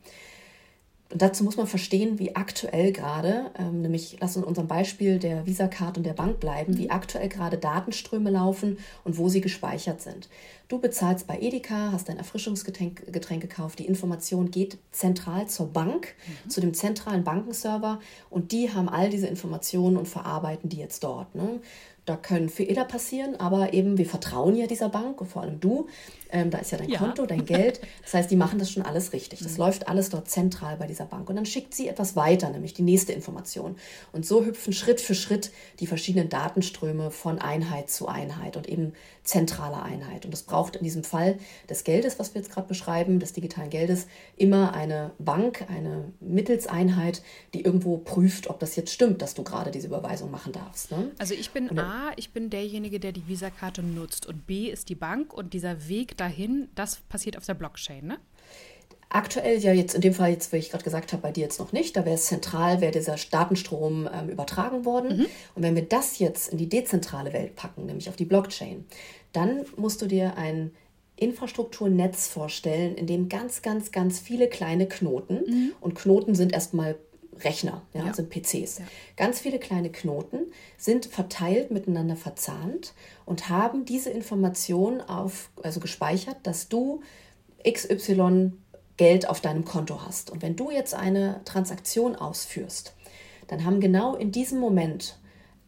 Und dazu muss man verstehen, wie aktuell gerade, ähm, nämlich lass uns in unserem Beispiel der Visa-Card und der Bank bleiben, wie aktuell gerade Datenströme laufen und wo sie gespeichert sind. Du bezahlst bei Edeka, hast dein Erfrischungsgetränk Getränk gekauft, die Information geht zentral zur Bank, mhm. zu dem zentralen Bankenserver und die haben all diese Informationen und verarbeiten die jetzt dort. Ne? Da können Fehler passieren, aber eben wir vertrauen ja dieser Bank und vor allem du. Ähm, da ist ja dein ja. Konto, dein Geld. Das heißt, die machen das schon alles richtig. Das mhm. läuft alles dort zentral bei dieser Bank. Und dann schickt sie etwas weiter, nämlich die nächste Information. Und so hüpfen Schritt für Schritt die verschiedenen Datenströme von Einheit zu Einheit und eben zentraler Einheit. Und das braucht in diesem Fall des Geldes, was wir jetzt gerade beschreiben, des digitalen Geldes, immer eine Bank, eine Mittelseinheit, die irgendwo prüft, ob das jetzt stimmt, dass du gerade diese Überweisung machen darfst. Ne? Also ich bin A, ich bin derjenige, der die Visa-Karte nutzt und B ist die Bank und dieser Weg dahin, das passiert auf der Blockchain, ne? Aktuell ja jetzt in dem Fall, jetzt, wie ich gerade gesagt habe, bei dir jetzt noch nicht. Da wäre es zentral, wäre dieser Datenstrom ähm, übertragen worden. Mhm. Und wenn wir das jetzt in die dezentrale Welt packen, nämlich auf die Blockchain, dann musst du dir ein Infrastrukturnetz vorstellen, in dem ganz, ganz, ganz viele kleine Knoten mhm. und Knoten sind erstmal Rechner, ja, ja. sind PCs. Ja. Ganz viele kleine Knoten sind verteilt miteinander verzahnt und haben diese Information auf, also gespeichert, dass du XY Geld auf deinem Konto hast. Und wenn du jetzt eine Transaktion ausführst, dann haben genau in diesem Moment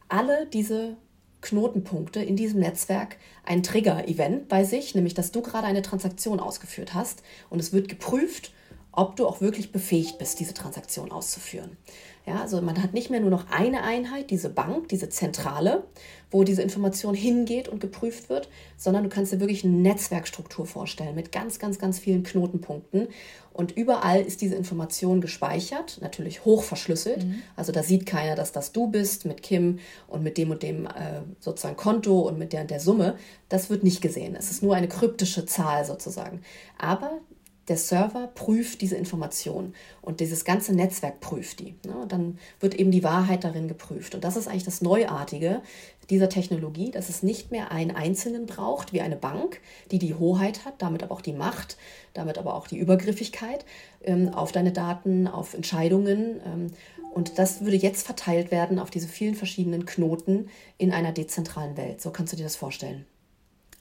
alle diese Knotenpunkte in diesem Netzwerk ein Trigger-Event bei sich, nämlich dass du gerade eine Transaktion ausgeführt hast und es wird geprüft, ob du auch wirklich befähigt bist, diese Transaktion auszuführen. Ja, also man hat nicht mehr nur noch eine Einheit, diese Bank, diese Zentrale, wo diese Information hingeht und geprüft wird, sondern du kannst dir wirklich eine Netzwerkstruktur vorstellen mit ganz, ganz, ganz vielen Knotenpunkten. Und überall ist diese Information gespeichert, natürlich hoch verschlüsselt. Mhm. Also da sieht keiner, dass das du bist mit Kim und mit dem und dem äh, sozusagen Konto und mit der der Summe. Das wird nicht gesehen. Es ist nur eine kryptische Zahl sozusagen. Aber der Server prüft diese Information und dieses ganze Netzwerk prüft die. Ne? Dann wird eben die Wahrheit darin geprüft. Und das ist eigentlich das Neuartige dieser Technologie, dass es nicht mehr einen Einzelnen braucht, wie eine Bank, die die Hoheit hat, damit aber auch die Macht, damit aber auch die Übergriffigkeit ähm, auf deine Daten, auf Entscheidungen. Ähm, und das würde jetzt verteilt werden auf diese vielen verschiedenen Knoten in einer dezentralen Welt. So kannst du dir das vorstellen.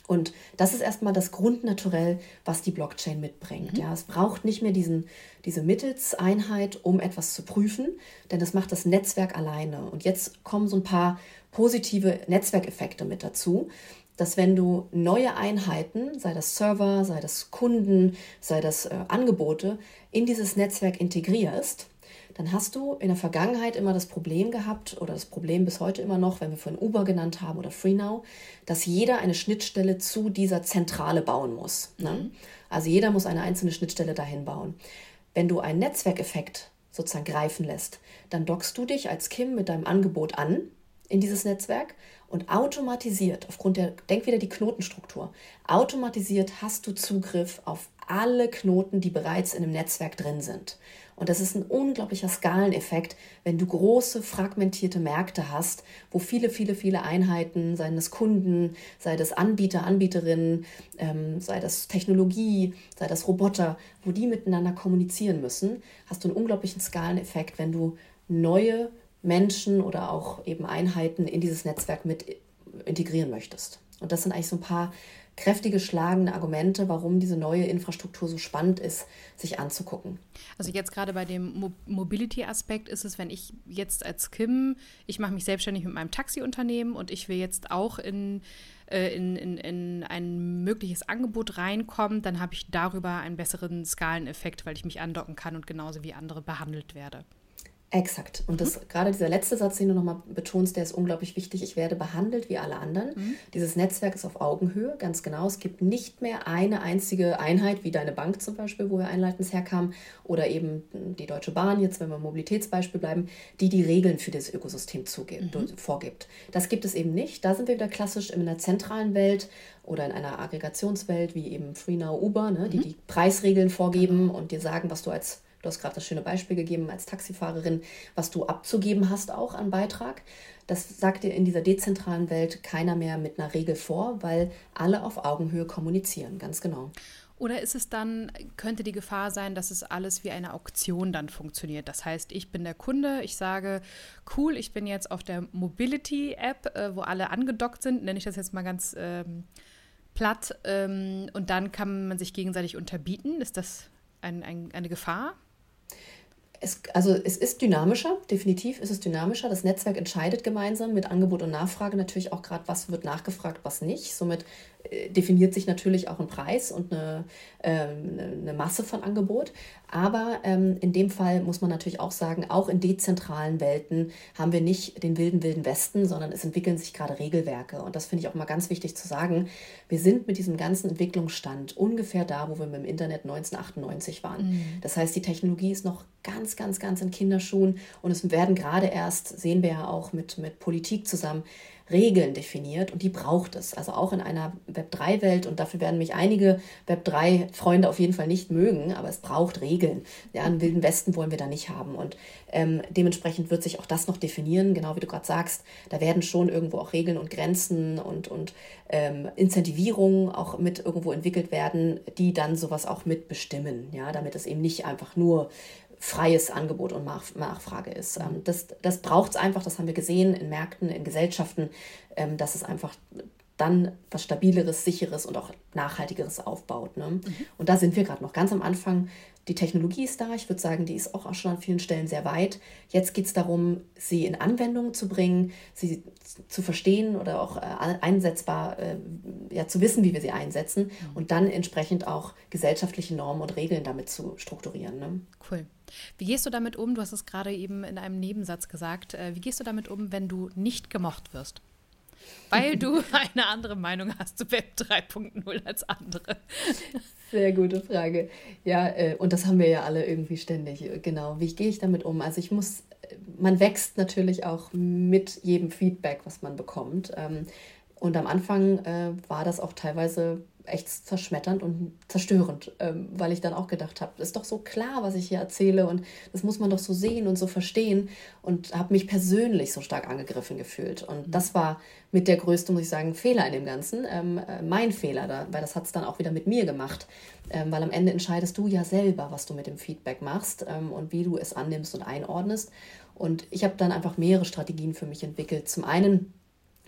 Und das ist erstmal das Grundnaturell, was die Blockchain mitbringt. Mhm. Ja, es braucht nicht mehr diesen, diese Mittelseinheit, um etwas zu prüfen, denn das macht das Netzwerk alleine. Und jetzt kommen so ein paar positive Netzwerkeffekte mit dazu, dass wenn du neue Einheiten, sei das Server, sei das Kunden, sei das äh, Angebote, in dieses Netzwerk integrierst, dann hast du in der Vergangenheit immer das Problem gehabt oder das Problem bis heute immer noch, wenn wir von Uber genannt haben oder FreeNow, dass jeder eine Schnittstelle zu dieser Zentrale bauen muss. Ne? Mhm. Also jeder muss eine einzelne Schnittstelle dahin bauen. Wenn du einen Netzwerkeffekt sozusagen greifen lässt, dann dockst du dich als Kim mit deinem Angebot an in dieses Netzwerk und automatisiert, aufgrund der, denk wieder die Knotenstruktur, automatisiert hast du Zugriff auf alle Knoten, die bereits in einem Netzwerk drin sind. Und das ist ein unglaublicher Skaleneffekt, wenn du große fragmentierte Märkte hast, wo viele, viele, viele Einheiten, seien das Kunden, sei das Anbieter, Anbieterinnen, ähm, sei das Technologie, sei das Roboter, wo die miteinander kommunizieren müssen, hast du einen unglaublichen Skaleneffekt, wenn du neue Menschen oder auch eben Einheiten in dieses Netzwerk mit integrieren möchtest. Und das sind eigentlich so ein paar kräftige, schlagende Argumente, warum diese neue Infrastruktur so spannend ist, sich anzugucken. Also jetzt gerade bei dem Mo Mobility-Aspekt ist es, wenn ich jetzt als Kim, ich mache mich selbstständig mit meinem Taxiunternehmen und ich will jetzt auch in, äh, in, in, in ein mögliches Angebot reinkommen, dann habe ich darüber einen besseren Skaleneffekt, weil ich mich andocken kann und genauso wie andere behandelt werde. Exakt. Und das, mhm. gerade dieser letzte Satz, den du nochmal betonst, der ist unglaublich wichtig. Ich werde behandelt wie alle anderen. Mhm. Dieses Netzwerk ist auf Augenhöhe, ganz genau. Es gibt nicht mehr eine einzige Einheit, wie deine Bank zum Beispiel, wo wir einleitend herkam, oder eben die Deutsche Bahn, jetzt wenn wir im Mobilitätsbeispiel bleiben, die die Regeln für das Ökosystem zugibt, mhm. vorgibt. Das gibt es eben nicht. Da sind wir wieder klassisch in einer zentralen Welt oder in einer Aggregationswelt, wie eben FreeNow, Uber, ne, die mhm. die Preisregeln vorgeben genau. und dir sagen, was du als Du hast gerade das schöne Beispiel gegeben als Taxifahrerin, was du abzugeben hast auch an Beitrag. Das sagt dir in dieser dezentralen Welt keiner mehr mit einer Regel vor, weil alle auf Augenhöhe kommunizieren, ganz genau. Oder ist es dann, könnte die Gefahr sein, dass es alles wie eine Auktion dann funktioniert? Das heißt, ich bin der Kunde, ich sage, cool, ich bin jetzt auf der Mobility-App, äh, wo alle angedockt sind, nenne ich das jetzt mal ganz ähm, platt, ähm, und dann kann man sich gegenseitig unterbieten. Ist das ein, ein, eine Gefahr? Es, also es ist dynamischer, definitiv ist es dynamischer. Das Netzwerk entscheidet gemeinsam mit Angebot und Nachfrage natürlich auch gerade, was wird nachgefragt, was nicht. Somit definiert sich natürlich auch ein Preis und eine, ähm, eine Masse von Angebot. Aber ähm, in dem Fall muss man natürlich auch sagen, auch in dezentralen Welten haben wir nicht den wilden, wilden Westen, sondern es entwickeln sich gerade Regelwerke. Und das finde ich auch mal ganz wichtig zu sagen. Wir sind mit diesem ganzen Entwicklungsstand ungefähr da, wo wir mit dem Internet 1998 waren. Mhm. Das heißt, die Technologie ist noch ganz, ganz, ganz in Kinderschuhen und es werden gerade erst, sehen wir ja auch mit, mit Politik zusammen, Regeln definiert und die braucht es. Also auch in einer Web3-Welt und dafür werden mich einige Web3-Freunde auf jeden Fall nicht mögen, aber es braucht Regeln. Ja, einen wilden Westen wollen wir da nicht haben und ähm, dementsprechend wird sich auch das noch definieren, genau wie du gerade sagst. Da werden schon irgendwo auch Regeln und Grenzen und, und ähm, Incentivierungen auch mit irgendwo entwickelt werden, die dann sowas auch mitbestimmen, ja, damit es eben nicht einfach nur freies Angebot und Nachfrage ist. Ähm, das das braucht es einfach, das haben wir gesehen in Märkten, in Gesellschaften, ähm, dass es einfach dann was Stabileres, Sicheres und auch Nachhaltigeres aufbaut. Ne? Mhm. Und da sind wir gerade noch ganz am Anfang. Die Technologie ist da, ich würde sagen, die ist auch schon an vielen Stellen sehr weit. Jetzt geht es darum, sie in Anwendung zu bringen, sie zu verstehen oder auch äh, einsetzbar, äh, ja, zu wissen, wie wir sie einsetzen mhm. und dann entsprechend auch gesellschaftliche Normen und Regeln damit zu strukturieren. Ne? Cool. Wie gehst du damit um? Du hast es gerade eben in einem Nebensatz gesagt. Äh, wie gehst du damit um, wenn du nicht gemocht wirst? Weil du [laughs] eine andere Meinung hast zu Web 3.0 als andere. Sehr gute Frage. Ja, äh, und das haben wir ja alle irgendwie ständig. Genau. Wie gehe ich damit um? Also ich muss, man wächst natürlich auch mit jedem Feedback, was man bekommt. Ähm, und am Anfang äh, war das auch teilweise echt zerschmetternd und zerstörend, ähm, weil ich dann auch gedacht habe, ist doch so klar, was ich hier erzähle und das muss man doch so sehen und so verstehen und habe mich persönlich so stark angegriffen gefühlt. Und mhm. das war mit der größte, muss ich sagen, Fehler in dem Ganzen, ähm, äh, mein Fehler, da, weil das hat es dann auch wieder mit mir gemacht, ähm, weil am Ende entscheidest du ja selber, was du mit dem Feedback machst ähm, und wie du es annimmst und einordnest. Und ich habe dann einfach mehrere Strategien für mich entwickelt. Zum einen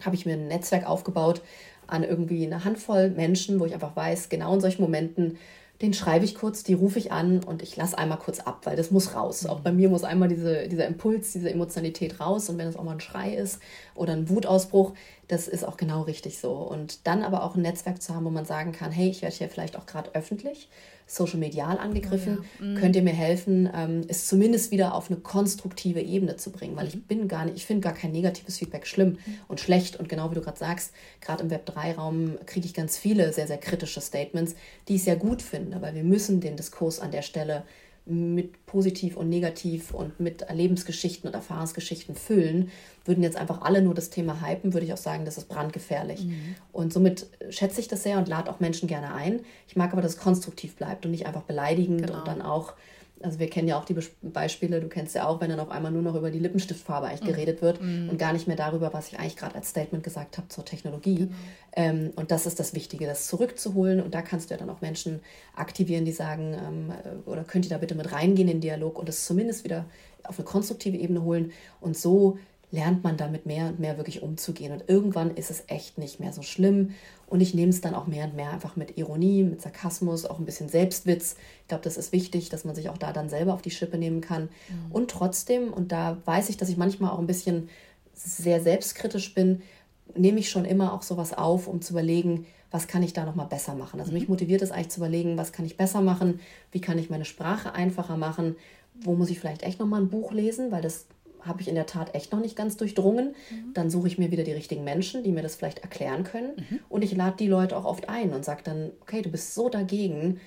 habe ich mir ein Netzwerk aufgebaut, an irgendwie eine Handvoll Menschen, wo ich einfach weiß, genau in solchen Momenten, den schreibe ich kurz, die rufe ich an und ich lasse einmal kurz ab, weil das muss raus. Auch bei mir muss einmal diese, dieser Impuls, diese Emotionalität raus und wenn es auch mal ein Schrei ist oder ein Wutausbruch, das ist auch genau richtig so. Und dann aber auch ein Netzwerk zu haben, wo man sagen kann, hey, ich werde hier vielleicht auch gerade öffentlich social medial angegriffen. Oh ja. mhm. Könnt ihr mir helfen, ähm, es zumindest wieder auf eine konstruktive Ebene zu bringen? Weil ich mhm. bin gar nicht, ich finde gar kein negatives Feedback schlimm mhm. und schlecht. Und genau wie du gerade sagst, gerade im Web3-Raum kriege ich ganz viele sehr, sehr kritische Statements, die ich sehr gut finde, weil wir müssen den Diskurs an der Stelle mit positiv und negativ und mit Lebensgeschichten und Erfahrungsgeschichten füllen, würden jetzt einfach alle nur das Thema hypen, würde ich auch sagen, das ist brandgefährlich. Mhm. Und somit schätze ich das sehr und lade auch Menschen gerne ein. Ich mag aber, dass es konstruktiv bleibt und nicht einfach beleidigend genau. und dann auch Also wir kennen ja auch die Beispiele, du kennst ja auch, wenn dann auf einmal nur noch über die Lippenstiftfarbe eigentlich mhm. geredet wird mhm. und gar nicht mehr darüber, was ich eigentlich gerade als Statement gesagt habe zur Technologie. Genau. Ähm, und das ist das Wichtige, das zurückzuholen. Und da kannst du ja dann auch Menschen aktivieren, die sagen, ähm, äh, oder könnt ihr da bitte mit reingehen in den Dialog und es zumindest wieder auf eine konstruktive Ebene holen. Und so lernt man damit mehr und mehr wirklich umzugehen. Und irgendwann ist es echt nicht mehr so schlimm. Und ich nehme es dann auch mehr und mehr einfach mit Ironie, mit Sarkasmus, auch ein bisschen Selbstwitz. Ich glaube, das ist wichtig, dass man sich auch da dann selber auf die Schippe nehmen kann. Mhm. Und trotzdem, und da weiß ich, dass ich manchmal auch ein bisschen sehr selbstkritisch bin, nehme ich schon immer auch sowas auf, um zu überlegen, was kann ich da nochmal besser machen. Also mich mhm. motiviert es eigentlich zu überlegen, was kann ich besser machen, wie kann ich meine Sprache einfacher machen, wo muss ich vielleicht echt nochmal ein Buch lesen, weil das habe ich in der Tat echt noch nicht ganz durchdrungen. Mhm. Dann suche ich mir wieder die richtigen Menschen, die mir das vielleicht erklären können. Mhm. Und ich lade die Leute auch oft ein und sage dann, okay, du bist so dagegen,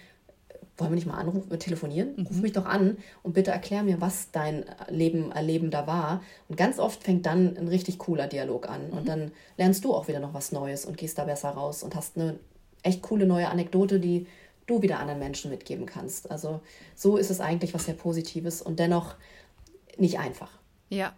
wollen wir nicht mal anrufen, telefonieren? Mhm. Ruf mich doch an und bitte erklär mir, was dein Leben, Erleben da war. Und ganz oft fängt dann ein richtig cooler Dialog an. Und mhm. dann lernst du auch wieder noch was Neues und gehst da besser raus und hast eine echt coole neue Anekdote, die du wieder anderen Menschen mitgeben kannst. Also so ist es eigentlich was sehr Positives und dennoch nicht einfach. Ja.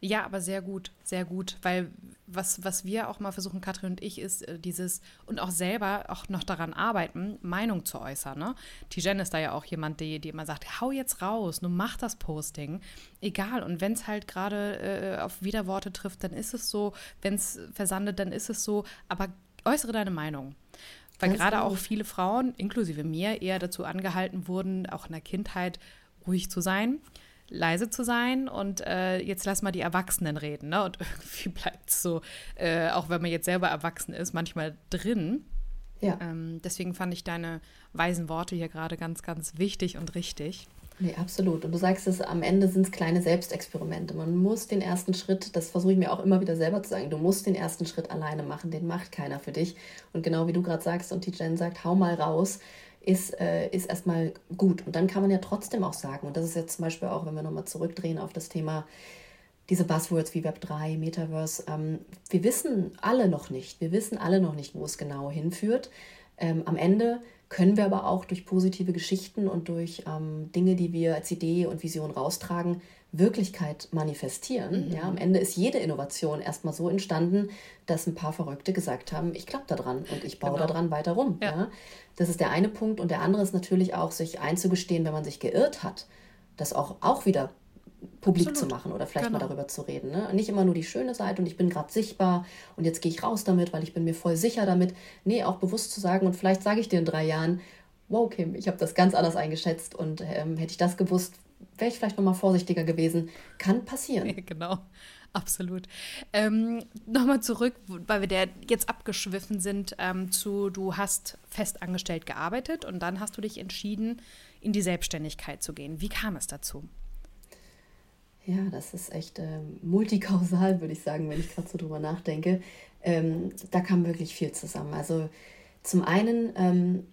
Ja, aber sehr gut, sehr gut, weil was, was wir auch mal versuchen, Katrin und ich, ist äh, dieses und auch selber auch noch daran arbeiten, Meinung zu äußern. Ne? Tijen ist da ja auch jemand, die, die immer sagt, hau jetzt raus, nur mach das Posting. Egal, und wenn es halt gerade äh, auf Widerworte trifft, dann ist es so, wenn es versandet, dann ist es so, aber äußere deine Meinung. Weil gerade auch viele Frauen, inklusive mir, eher dazu angehalten wurden, auch in der Kindheit ruhig zu sein leise zu sein und äh, jetzt lass mal die Erwachsenen reden. Ne? Und [laughs] irgendwie bleibt es so, äh, auch wenn man jetzt selber erwachsen ist, manchmal drin. Ja. Ähm, deswegen fand ich deine weisen Worte hier gerade ganz, ganz wichtig und richtig. Nee, absolut. Und du sagst es, am Ende sind es kleine Selbstexperimente. Man muss den ersten Schritt, das versuche ich mir auch immer wieder selber zu sagen, du musst den ersten Schritt alleine machen, den macht keiner für dich. Und genau wie du gerade sagst und die Jen sagt, hau mal raus ist, äh, ist erstmal gut. Und dann kann man ja trotzdem auch sagen, und das ist jetzt zum Beispiel auch, wenn wir nochmal zurückdrehen auf das Thema, diese Buzzwords wie Web 3, Metaverse, ähm, wir wissen alle noch nicht, wir wissen alle noch nicht, wo es genau hinführt. Ähm, am Ende können wir aber auch durch positive Geschichten und durch ähm, Dinge, die wir als Idee und Vision raustragen, Wirklichkeit manifestieren. Mhm. Ja, am Ende ist jede Innovation erstmal so entstanden, dass ein paar Verrückte gesagt haben, ich glaube daran und ich baue genau. daran weiter rum. Ja. ja. Das ist der eine Punkt. Und der andere ist natürlich auch, sich einzugestehen, wenn man sich geirrt hat, das auch, auch wieder publik Absolut. zu machen oder vielleicht genau. mal darüber zu reden. Ne? Nicht immer nur die schöne Seite und ich bin gerade sichtbar und jetzt gehe ich raus damit, weil ich bin mir voll sicher damit. Nee, auch bewusst zu sagen und vielleicht sage ich dir in drei Jahren, wow, Kim, ich habe das ganz anders eingeschätzt und ähm, hätte ich das gewusst, wäre ich vielleicht noch mal vorsichtiger gewesen. Kann passieren. Ja, [laughs] genau. Absolut. Ähm, Nochmal zurück, weil wir der jetzt abgeschwiffen sind, ähm, zu du hast festangestellt gearbeitet und dann hast du dich entschieden, in die Selbstständigkeit zu gehen. Wie kam es dazu? Ja, das ist echt äh, multikausal, würde ich sagen, wenn ich gerade so drüber nachdenke. Ähm, da kam wirklich viel zusammen. Also zum einen ähm,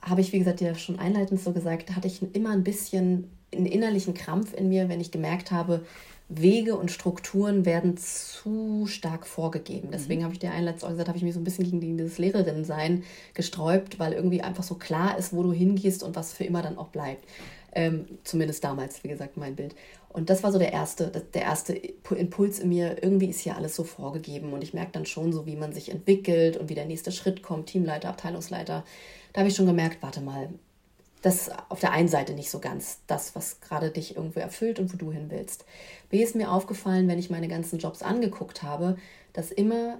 habe ich, wie gesagt, ja schon einleitend so gesagt, hatte ich immer ein bisschen einen innerlichen Krampf in mir, wenn ich gemerkt habe, Wege und Strukturen werden zu stark vorgegeben. Deswegen mhm. habe ich dir einleitend auch gesagt, habe ich mich so ein bisschen gegen dieses Lehrerinnensein gesträubt, weil irgendwie einfach so klar ist, wo du hingehst und was für immer dann auch bleibt. Ähm, zumindest damals, wie gesagt, mein Bild. Und das war so der erste, der erste Impuls in mir. Irgendwie ist hier alles so vorgegeben und ich merke dann schon so, wie man sich entwickelt und wie der nächste Schritt kommt, Teamleiter, Abteilungsleiter. Da habe ich schon gemerkt, warte mal, das ist auf der einen Seite nicht so ganz das, was gerade dich irgendwo erfüllt und wo du hin willst. B ist mir aufgefallen, wenn ich meine ganzen Jobs angeguckt habe, dass immer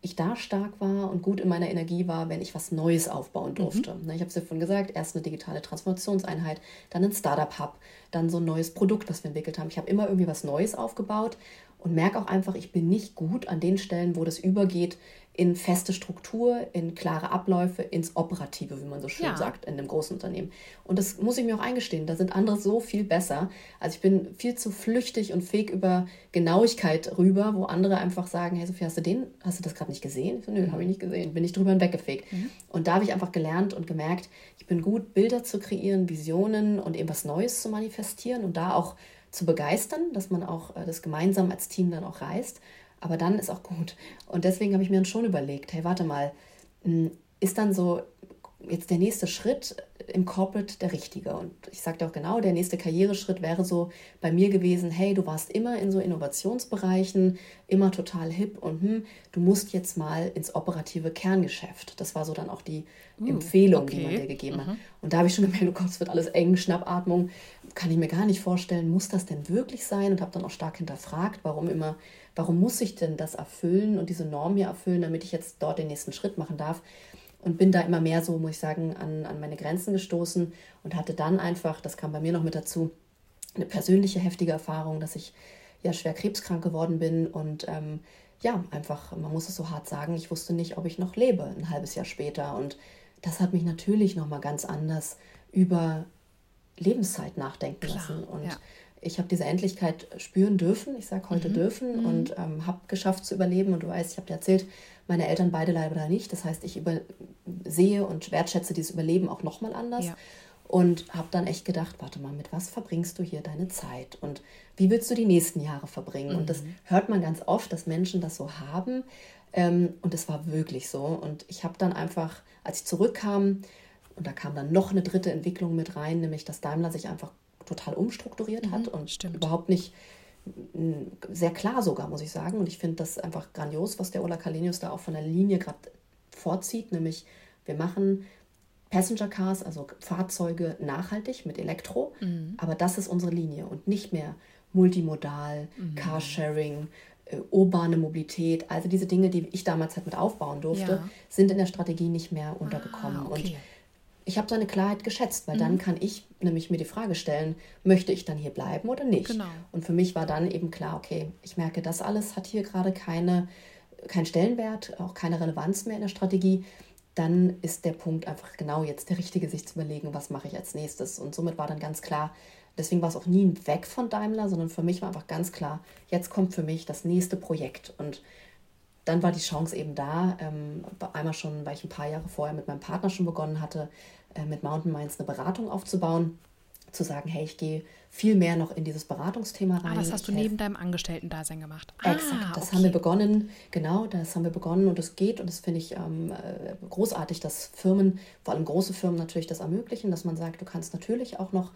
ich da stark war und gut in meiner Energie war, wenn ich was Neues aufbauen durfte. Mhm. Ich habe es ja vorhin gesagt, erst eine digitale Transformationseinheit, dann ein Startup-Hub, dann so ein neues Produkt, was wir entwickelt haben. Ich habe immer irgendwie was Neues aufgebaut und merke auch einfach, ich bin nicht gut an den Stellen, wo das übergeht in feste Struktur, in klare Abläufe, ins Operative, wie man so schön ja. sagt, in einem großen Unternehmen. Und das muss ich mir auch eingestehen, da sind andere so viel besser. Also ich bin viel zu flüchtig und fähig über Genauigkeit rüber, wo andere einfach sagen, hey Sophie, hast du den, hast du das gerade nicht gesehen? Ich so, Nö, habe ich nicht gesehen, bin ich drüber hinweggefegt. Mhm. Und da habe ich einfach gelernt und gemerkt, ich bin gut, Bilder zu kreieren, Visionen und eben was Neues zu manifestieren und da auch zu begeistern, dass man auch äh, das gemeinsam als Team dann auch reist. Aber dann ist auch gut. Und deswegen habe ich mir dann schon überlegt, hey, warte mal, hm, ist dann so jetzt der nächste Schritt, im Corporate der richtige. Und ich sagte auch genau, der nächste Karriereschritt wäre so bei mir gewesen, hey, du warst immer in so Innovationsbereichen, immer total hip und hm, du musst jetzt mal ins operative Kerngeschäft. Das war so dann auch die uh, Empfehlung, okay. die man dir gegeben mhm. hat. Und da habe ich schon [laughs] gemerkt, oh Gott, es wird alles eng, Schnappatmung, kann ich mir gar nicht vorstellen, muss das denn wirklich sein? Und habe dann auch stark hinterfragt, warum immer, warum muss ich denn das erfüllen und diese Norm hier erfüllen, damit ich jetzt dort den nächsten Schritt machen darf und bin da immer mehr so, muss ich sagen, an, an meine Grenzen gestoßen und hatte dann einfach, das kam bei mir noch mit dazu, eine persönliche heftige Erfahrung, dass ich ja schwer krebskrank geworden bin und ähm, ja, einfach, man muss es so hart sagen, ich wusste nicht, ob ich noch lebe, ein halbes Jahr später. Und das hat mich natürlich nochmal ganz anders über Lebenszeit nachdenken Klar, lassen. Und ja. Ich habe diese Endlichkeit spüren dürfen, ich sage heute mhm. dürfen, mhm. und ähm, habe geschafft zu überleben. Und du weißt, ich habe dir erzählt, meine Eltern beide leider nicht. Das heißt, ich sehe und wertschätze dieses Überleben auch nochmal anders. Ja. Und habe dann echt gedacht, warte mal, mit was verbringst du hier deine Zeit? Und wie willst du die nächsten Jahre verbringen? Mhm. Und das mhm. hört man ganz oft, dass Menschen das so haben. Ähm, und es war wirklich so. Und ich habe dann einfach, als ich zurückkam, und da kam dann noch eine dritte Entwicklung mit rein, nämlich dass Daimler sich einfach total umstrukturiert mhm, hat und stimmt. überhaupt nicht sehr klar sogar, muss ich sagen. Und ich finde das einfach grandios, was der Ola Kalenius da auch von der Linie gerade vorzieht, nämlich wir machen Passenger Cars, also Fahrzeuge nachhaltig mit Elektro, mhm. aber das ist unsere Linie und nicht mehr multimodal, mhm. Carsharing, äh, urbane Mobilität, also diese Dinge, die ich damals halt mit aufbauen durfte, ja. sind in der Strategie nicht mehr untergekommen. Ah, okay. Und ich habe seine Klarheit geschätzt, weil mhm. dann kann ich nämlich mir die Frage stellen, möchte ich dann hier bleiben oder nicht? Genau. Und für mich war dann eben klar, okay, ich merke, das alles hat hier gerade keine, keinen Stellenwert, auch keine Relevanz mehr in der Strategie. Dann ist der Punkt einfach genau jetzt der richtige, sich zu überlegen, was mache ich als nächstes. Und somit war dann ganz klar, deswegen war es auch nie ein Weg von Daimler, sondern für mich war einfach ganz klar, jetzt kommt für mich das nächste Projekt. Und dann war die Chance eben da, ähm, einmal schon, weil ich ein paar Jahre vorher mit meinem Partner schon begonnen hatte, äh, mit Mountain Minds eine Beratung aufzubauen, zu sagen, hey, ich gehe viel mehr noch in dieses Beratungsthema rein. Ah, das hast du neben deinem Angestellten-Dasein gemacht. Ah, Exakt, das okay. haben wir begonnen, genau, das haben wir begonnen und es geht und das finde ich ähm, äh, großartig, dass Firmen, vor allem große Firmen natürlich das ermöglichen, dass man sagt, du kannst natürlich auch noch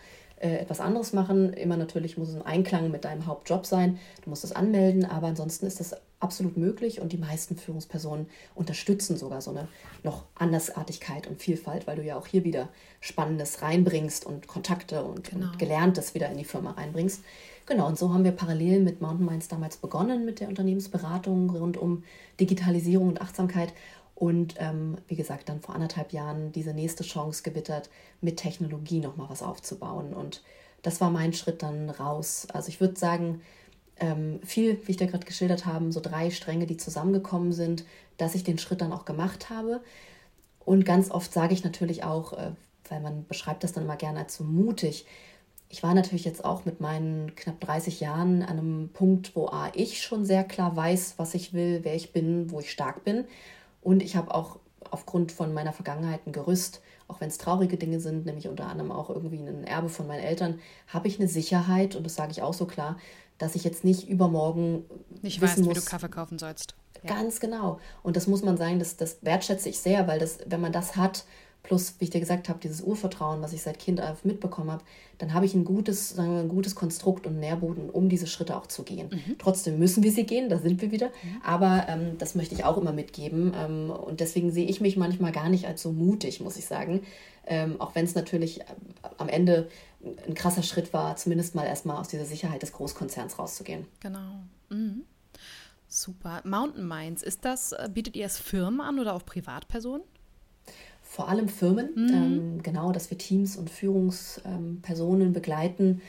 äh, etwas anderes machen. Immer natürlich muss es ein Einklang mit deinem Hauptjob sein. Du musst es anmelden, aber ansonsten ist das absolut möglich und die meisten Führungspersonen unterstützen sogar so eine noch Andersartigkeit und Vielfalt, weil du ja auch hier wieder Spannendes reinbringst und Kontakte und, genau. und Gelerntes wieder in die Firma reinbringst. Genau, und so haben wir parallel mit Mountain Minds damals begonnen mit der Unternehmensberatung rund um Digitalisierung und Achtsamkeit und ähm, wie gesagt, dann vor anderthalb Jahren diese nächste Chance gewittert, mit Technologie nochmal was aufzubauen. Und das war mein Schritt dann raus. Also ich würde sagen, ähm, viel, wie ich da gerade geschildert habe, so drei Stränge, die zusammengekommen sind, dass ich den Schritt dann auch gemacht habe. Und ganz oft sage ich natürlich auch, äh, weil man beschreibt das dann immer gerne als so mutig. Ich war natürlich jetzt auch mit meinen knapp 30 Jahren an einem Punkt, wo A, ich schon sehr klar weiß, was ich will, wer ich bin, wo ich stark bin und ich habe auch aufgrund von meiner Vergangenheit ein Gerüst, auch wenn es traurige Dinge sind, nämlich unter anderem auch irgendwie ein Erbe von meinen Eltern, habe ich eine Sicherheit, und das sage ich auch so klar, dass ich jetzt nicht übermorgen nicht wissen weißt, muss, wie du Kaffee kaufen sollst. Ja. Ganz genau. Und das muss man sagen, das, das wertschätze ich sehr, weil das, wenn man das hat, plus, wie ich dir gesagt habe, dieses Urvertrauen, was ich seit Kind auf mitbekommen habe, dann habe ich ein gutes, sagen wir, ein gutes Konstrukt und Nährboden, um diese Schritte auch zu gehen. Mhm. Trotzdem müssen wir sie gehen, da sind wir wieder. Mhm. Aber ähm, das möchte ich auch immer mitgeben. Ähm, und deswegen sehe ich mich manchmal gar nicht als so mutig, muss ich sagen. Ähm, auch wenn es natürlich äh, am Ende ein krasser Schritt war, zumindest mal erstmal aus dieser Sicherheit des Großkonzerns rauszugehen. Genau. Mhm. Super. Mountain Minds, ist das, äh, bietet ihr es Firmen an oder auch Privatpersonen? Vor allem Firmen, mhm. ähm, genau, dass wir Teams und Führungspersonen begleiten,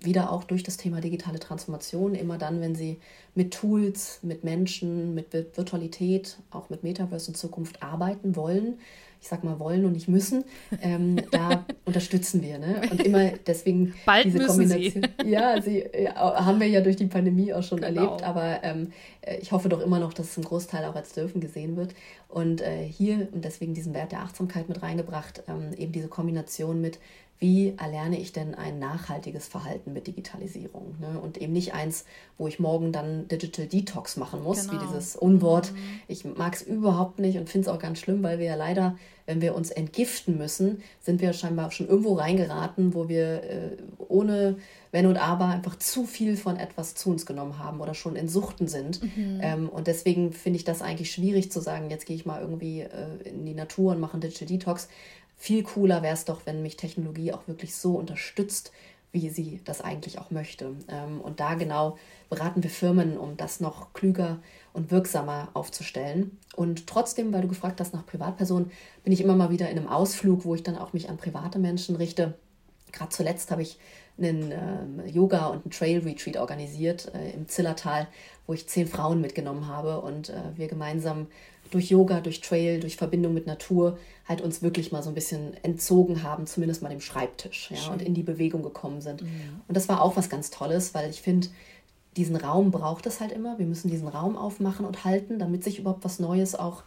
wieder auch durch das Thema digitale Transformation, immer dann, wenn sie mit Tools, mit Menschen, mit Virtualität, auch mit Metaverse in Zukunft arbeiten wollen, ich sag mal wollen und nicht müssen, ähm, da [laughs] unterstützen wir. Ne? Und immer deswegen Bald diese Kombination. Sie. Ja, sie ja, haben wir ja durch die Pandemie auch schon genau. erlebt, aber ähm, äh, ich hoffe doch immer noch, dass es im Großteil auch als dürfen gesehen wird. Und äh, hier und deswegen diesen Wert der Achtsamkeit mit reingebracht, ähm, eben diese Kombination mit wie erlerne ich denn ein nachhaltiges Verhalten mit Digitalisierung? Ne? Und eben nicht eins, wo ich morgen dann Digital Detox machen muss, genau. wie dieses Unwort. Mhm. Ich mag es überhaupt nicht und finde es auch ganz schlimm, weil wir ja leider, wenn wir uns entgiften müssen, sind wir scheinbar schon irgendwo reingeraten, wo wir äh, ohne Wenn und Aber einfach zu viel von etwas zu uns genommen haben oder schon in Suchten sind. Mhm. Ähm, und deswegen finde ich das eigentlich schwierig zu sagen, jetzt gehe ich mal irgendwie äh, in die Natur und mache einen Digital Detox viel cooler wäre es doch, wenn mich Technologie auch wirklich so unterstützt, wie sie das eigentlich auch möchte. Ähm, und da genau beraten wir Firmen, um das noch klüger und wirksamer aufzustellen. Und trotzdem, weil du gefragt hast nach Privatpersonen, bin ich immer mal wieder in einem Ausflug, wo ich dann auch mich an private Menschen richte. Gerade zuletzt habe ich einen äh, Yoga- und einen Trail-Retreat organisiert äh, im Zillertal, wo ich zehn Frauen mitgenommen habe und äh, wir gemeinsam durch Yoga, durch Trail, durch Verbindung mit Natur halt uns wirklich mal so ein bisschen entzogen haben, zumindest mal dem Schreibtisch ja, und in die Bewegung gekommen sind. Mhm. Und das war auch was ganz Tolles, weil ich finde, diesen Raum braucht es halt immer. Wir müssen diesen Raum aufmachen und halten, damit sich überhaupt was Neues auch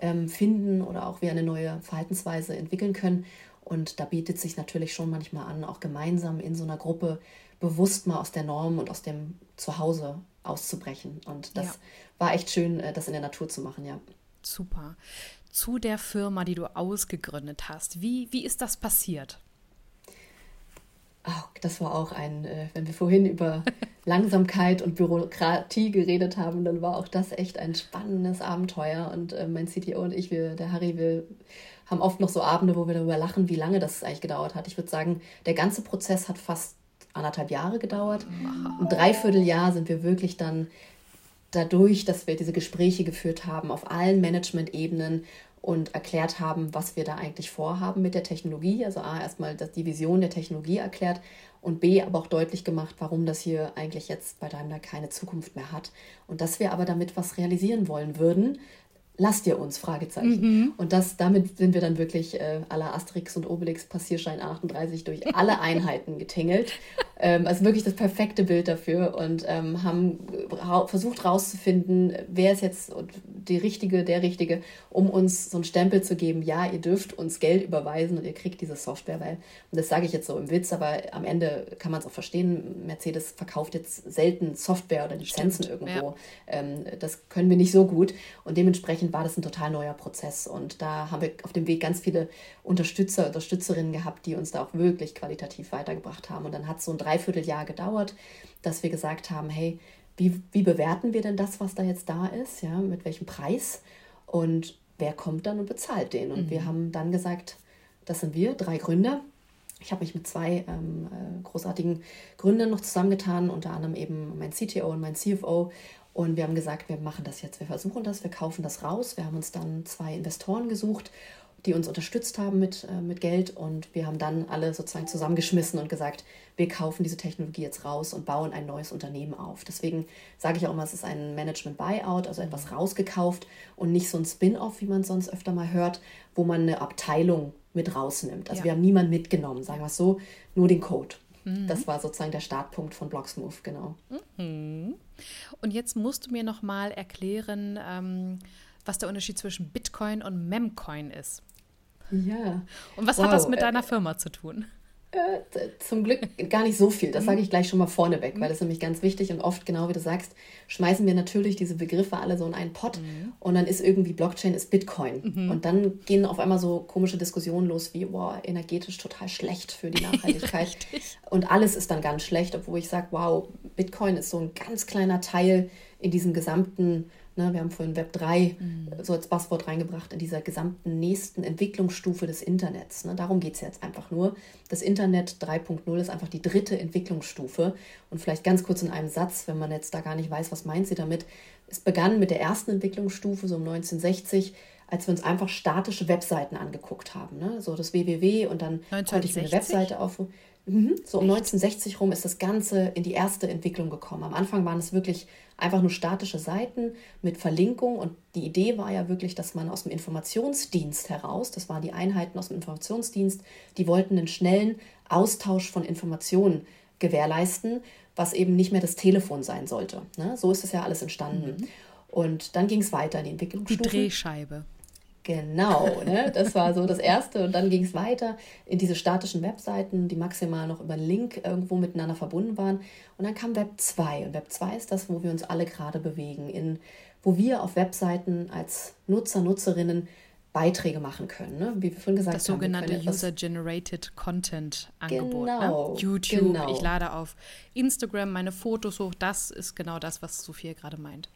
ähm, finden oder auch wir eine neue Verhaltensweise entwickeln können. Und da bietet sich natürlich schon manchmal an, auch gemeinsam in so einer Gruppe bewusst mal aus der Norm und aus dem Zuhause auszubrechen. Und das ja. war echt schön, äh, das in der Natur zu machen, ja. Super. Zu der Firma, die du ausgegründet hast. Wie, wie ist das passiert? Oh, das war auch ein, äh, wenn wir vorhin über [laughs] Langsamkeit und Bürokratie geredet haben, dann war auch das echt ein spannendes Abenteuer. Und äh, mein CTO und ich, wir, der Harry, wir haben oft noch so Abende, wo wir darüber lachen, wie lange das eigentlich gedauert hat. Ich würde sagen, der ganze Prozess hat fast anderthalb Jahre gedauert. Wow. Ein Dreivierteljahr sind wir wirklich dann dadurch, dass wir diese Gespräche geführt haben auf allen Management-Ebenen und erklärt haben, was wir da eigentlich vorhaben mit der Technologie. Also A, erstmal die Vision der Technologie erklärt und B, aber auch deutlich gemacht, warum das hier eigentlich jetzt bei Daimler keine Zukunft mehr hat. Und dass wir aber damit was realisieren wollen würden, lasst ihr uns? Fragezeichen. Mhm. Und das, damit sind wir dann wirklich äh, aller Asterix und Obelix Passierschein 38 durch alle [laughs] Einheiten getingelt. ähm, also wirklich das perfekte Bild dafür und ähm, haben ra versucht herauszufinden, wer ist jetzt die Richtige, der Richtige, um uns so einen Stempel zu geben, ja, ihr dürft uns Geld überweisen und ihr kriegt diese Software, weil, und das sage ich jetzt so im Witz, aber am Ende kann man es auch verstehen, Mercedes verkauft jetzt selten Software oder Lizenzen Stimmt, irgendwo. Ja. Ähm, das können wir nicht so gut und dementsprechend dementsprechend war das ein total neuer Prozess. Und da haben wir auf dem Weg ganz viele Unterstützer, Unterstützerinnen gehabt, die uns da auch wirklich qualitativ weitergebracht haben. Und dann hat es so ein Dreivierteljahr gedauert, dass wir gesagt haben, hey, wie, wie bewerten wir denn das, was da jetzt da ist? Ja, mit welchem Preis? Und wer kommt dann und bezahlt den? Und mhm. wir haben dann gesagt, das sind wir, drei Gründer. Ich habe mich mit zwei ähm, äh, großartigen Gründern noch zusammengetan, unter anderem eben mein CTO und mein CFO, und wir haben gesagt, wir machen das jetzt, wir versuchen das, wir kaufen das raus. Wir haben uns dann zwei Investoren gesucht, die uns unterstützt haben mit, äh, mit Geld. Und wir haben dann alle sozusagen zusammengeschmissen und gesagt, wir kaufen diese Technologie jetzt raus und bauen ein neues Unternehmen auf. Deswegen sage ich auch immer, es ist ein Management-Buyout, also etwas rausgekauft und nicht so ein Spin-off, wie man sonst öfter mal hört, wo man eine Abteilung mit rausnimmt. Also ja. wir haben niemanden mitgenommen, sagen wir es so, nur den Code. Das war sozusagen der Startpunkt von Blocksmove, genau. Mhm. Und jetzt musst du mir noch mal erklären, ähm, was der Unterschied zwischen Bitcoin und Memcoin ist. Ja. Und was wow. hat das mit deiner Firma zu tun? Äh, zum Glück gar nicht so viel. Das sage ich gleich schon mal vorneweg, weil das ist nämlich ganz wichtig und oft, genau wie du sagst, schmeißen wir natürlich diese Begriffe alle so in einen Pott mhm. und dann ist irgendwie Blockchain ist Bitcoin. Mhm. Und dann gehen auf einmal so komische Diskussionen los wie, boah, energetisch total schlecht für die [laughs] Nachhaltigkeit. und alles ist dann ganz schlecht, obwohl ich sage, wow, Bitcoin ist so ein ganz kleiner Teil in diesem gesamten Ne, wir haben vorhin Web 3 mhm. so als Passwort reingebracht in dieser gesamten nächsten Entwicklungsstufe des Internets. Ne, darum geht es jetzt einfach nur. Das Internet 3.0 ist einfach die dritte Entwicklungsstufe. Und vielleicht ganz kurz in einem Satz, wenn man jetzt da gar nicht weiß, was meint sie damit. Es begann mit der ersten Entwicklungsstufe, so um 1960 als wir uns einfach statische Webseiten angeguckt haben. Ne? So das www und dann 1960? konnte ich eine Webseite aufrufen. Mhm. So um 1960 rum ist das Ganze in die erste Entwicklung gekommen. Am Anfang waren es wirklich einfach nur statische Seiten mit Verlinkung und die Idee war ja wirklich, dass man aus dem Informationsdienst heraus, das waren die Einheiten aus dem Informationsdienst, die wollten einen schnellen Austausch von Informationen gewährleisten, was eben nicht mehr das Telefon sein sollte. Ne? So ist das ja alles entstanden. Mhm. Und dann ging es weiter in die Entwicklungsstufe. Die Drehscheibe. Genau, ne? das war so das Erste. Und dann ging es weiter in diese statischen Webseiten, die maximal noch über einen Link irgendwo miteinander verbunden waren. Und dann kam Web 2. Und Web 2 ist das, wo wir uns alle gerade bewegen, in, wo wir auf Webseiten als Nutzer, Nutzerinnen Beiträge machen können. Ne? Wie wir vorhin gesagt das haben. Das sogenannte User-Generated Content-Angebot. Ne? Genau, ne? YouTube, genau. ich lade auf Instagram meine Fotos hoch. Das ist genau das, was Sophia gerade meint.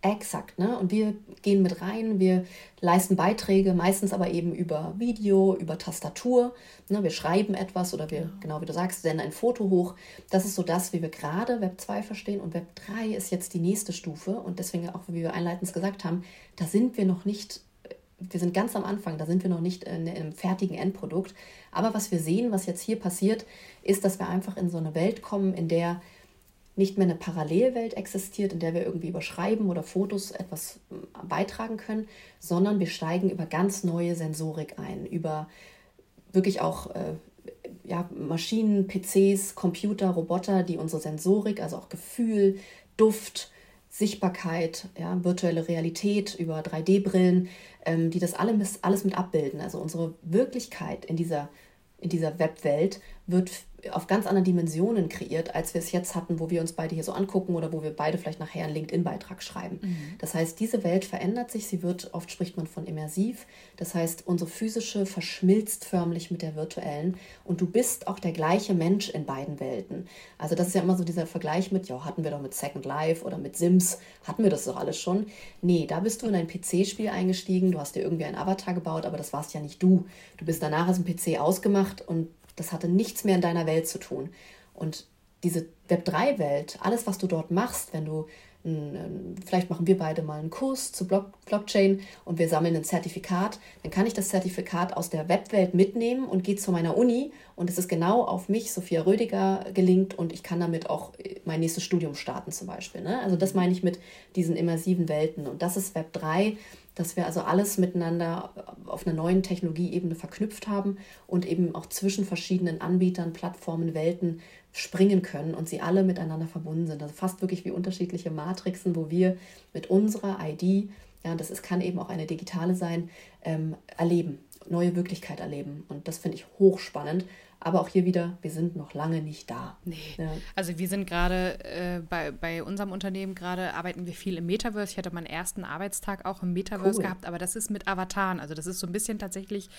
Exakt, ne? Und wir gehen mit rein, wir leisten Beiträge, meistens aber eben über Video, über Tastatur. Ne? Wir schreiben etwas oder wir, ja. genau wie du sagst, senden ein Foto hoch. Das ist so das, wie wir gerade Web 2 verstehen. Und Web 3 ist jetzt die nächste Stufe. Und deswegen auch, wie wir einleitend gesagt haben, da sind wir noch nicht, wir sind ganz am Anfang, da sind wir noch nicht in, in einem fertigen Endprodukt. Aber was wir sehen, was jetzt hier passiert, ist, dass wir einfach in so eine Welt kommen, in der nicht mehr eine Parallelwelt existiert, in der wir irgendwie über Schreiben oder Fotos etwas äh, beitragen können, sondern wir steigen über ganz neue Sensorik ein, über wirklich auch äh, ja, Maschinen, PCs, Computer, Roboter, die unsere Sensorik, also auch Gefühl, Duft, Sichtbarkeit, ja, virtuelle Realität über 3D-Brillen, ähm, die das alles, alles mit abbilden. Also unsere Wirklichkeit in dieser, in dieser Webwelt wird auf ganz anderen Dimensionen kreiert, als wir es jetzt hatten, wo wir uns beide hier so angucken oder wo wir beide vielleicht nachher einen LinkedIn-Beitrag schreiben. Mhm. Das heißt, diese Welt verändert sich, sie wird, oft spricht man von immersiv, das heißt, unsere physische verschmilzt förmlich mit der virtuellen und du bist auch der gleiche Mensch in beiden Welten. Also das ist ja immer so dieser Vergleich mit, ja, hatten wir doch mit Second Life oder mit Sims, hatten wir das doch alles schon. Nee, da bist du in ein PC-Spiel eingestiegen, du hast dir irgendwie einen Avatar gebaut, aber das warst ja nicht du. Du bist danach aus dem PC ausgemacht und das hatte nichts mehr in deiner Welt zu tun. Und diese Web3-Welt, alles, was du dort machst, wenn du, vielleicht machen wir beide mal einen Kurs zu Blockchain und wir sammeln ein Zertifikat, dann kann ich das Zertifikat aus der Webwelt mitnehmen und gehe zu meiner Uni und es ist genau auf mich, Sophia Rödiger, gelingt und ich kann damit auch mein nächstes Studium starten zum Beispiel. Ne? Also das meine ich mit diesen immersiven Welten und das ist Web 3 dass wir also alles miteinander auf einer neuen Technologieebene verknüpft haben und eben auch zwischen verschiedenen Anbietern, Plattformen, Welten springen können und sie alle miteinander verbunden sind. Also fast wirklich wie unterschiedliche Matrixen, wo wir mit unserer ID, ja, das ist, kann eben auch eine digitale sein, ähm, erleben, neue Wirklichkeit erleben. Und das finde ich hochspannend aber auch hier wieder, wir sind noch lange nicht da. Nee. Ja. Also wir sind gerade äh, bei, bei unserem Unternehmen gerade arbeiten wir viel im Metaverse. Ich hatte meinen ersten Arbeitstag auch im Metaverse cool. gehabt, aber das ist mit Avataren. Also das ist so ein bisschen tatsächlich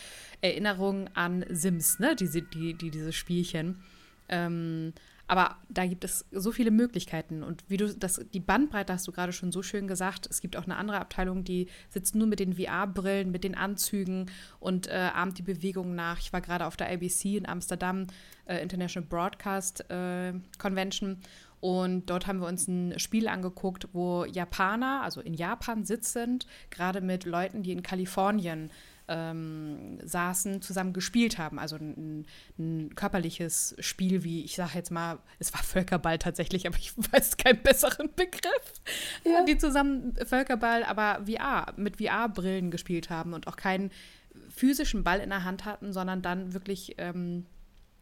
Erinnerung an Sims, ne? Diese, die, die, diese Spielchen. Ähm, aber da gibt es so viele Möglichkeiten. Und wie du das, die Bandbreite hast du gerade schon so schön gesagt. Es gibt auch eine andere Abteilung, die sitzt nur mit den VR-Brillen, mit den Anzügen und äh, ahmt die Bewegungen nach. Ich war gerade auf der IBC in Amsterdam, äh, International Broadcast äh, Convention. Und dort haben wir uns ein Spiel angeguckt, wo Japaner, also in Japan sitzend, gerade mit Leuten, die in Kalifornien ähm, saßen, zusammen gespielt haben. Also ein, ein körperliches Spiel, wie ich sage jetzt mal, es war Völkerball tatsächlich, aber ich [laughs] weiß keinen besseren Begriff. Ja. Die zusammen Völkerball, aber VR, mit VR-Brillen gespielt haben und auch keinen physischen Ball in der Hand hatten, sondern dann wirklich ähm,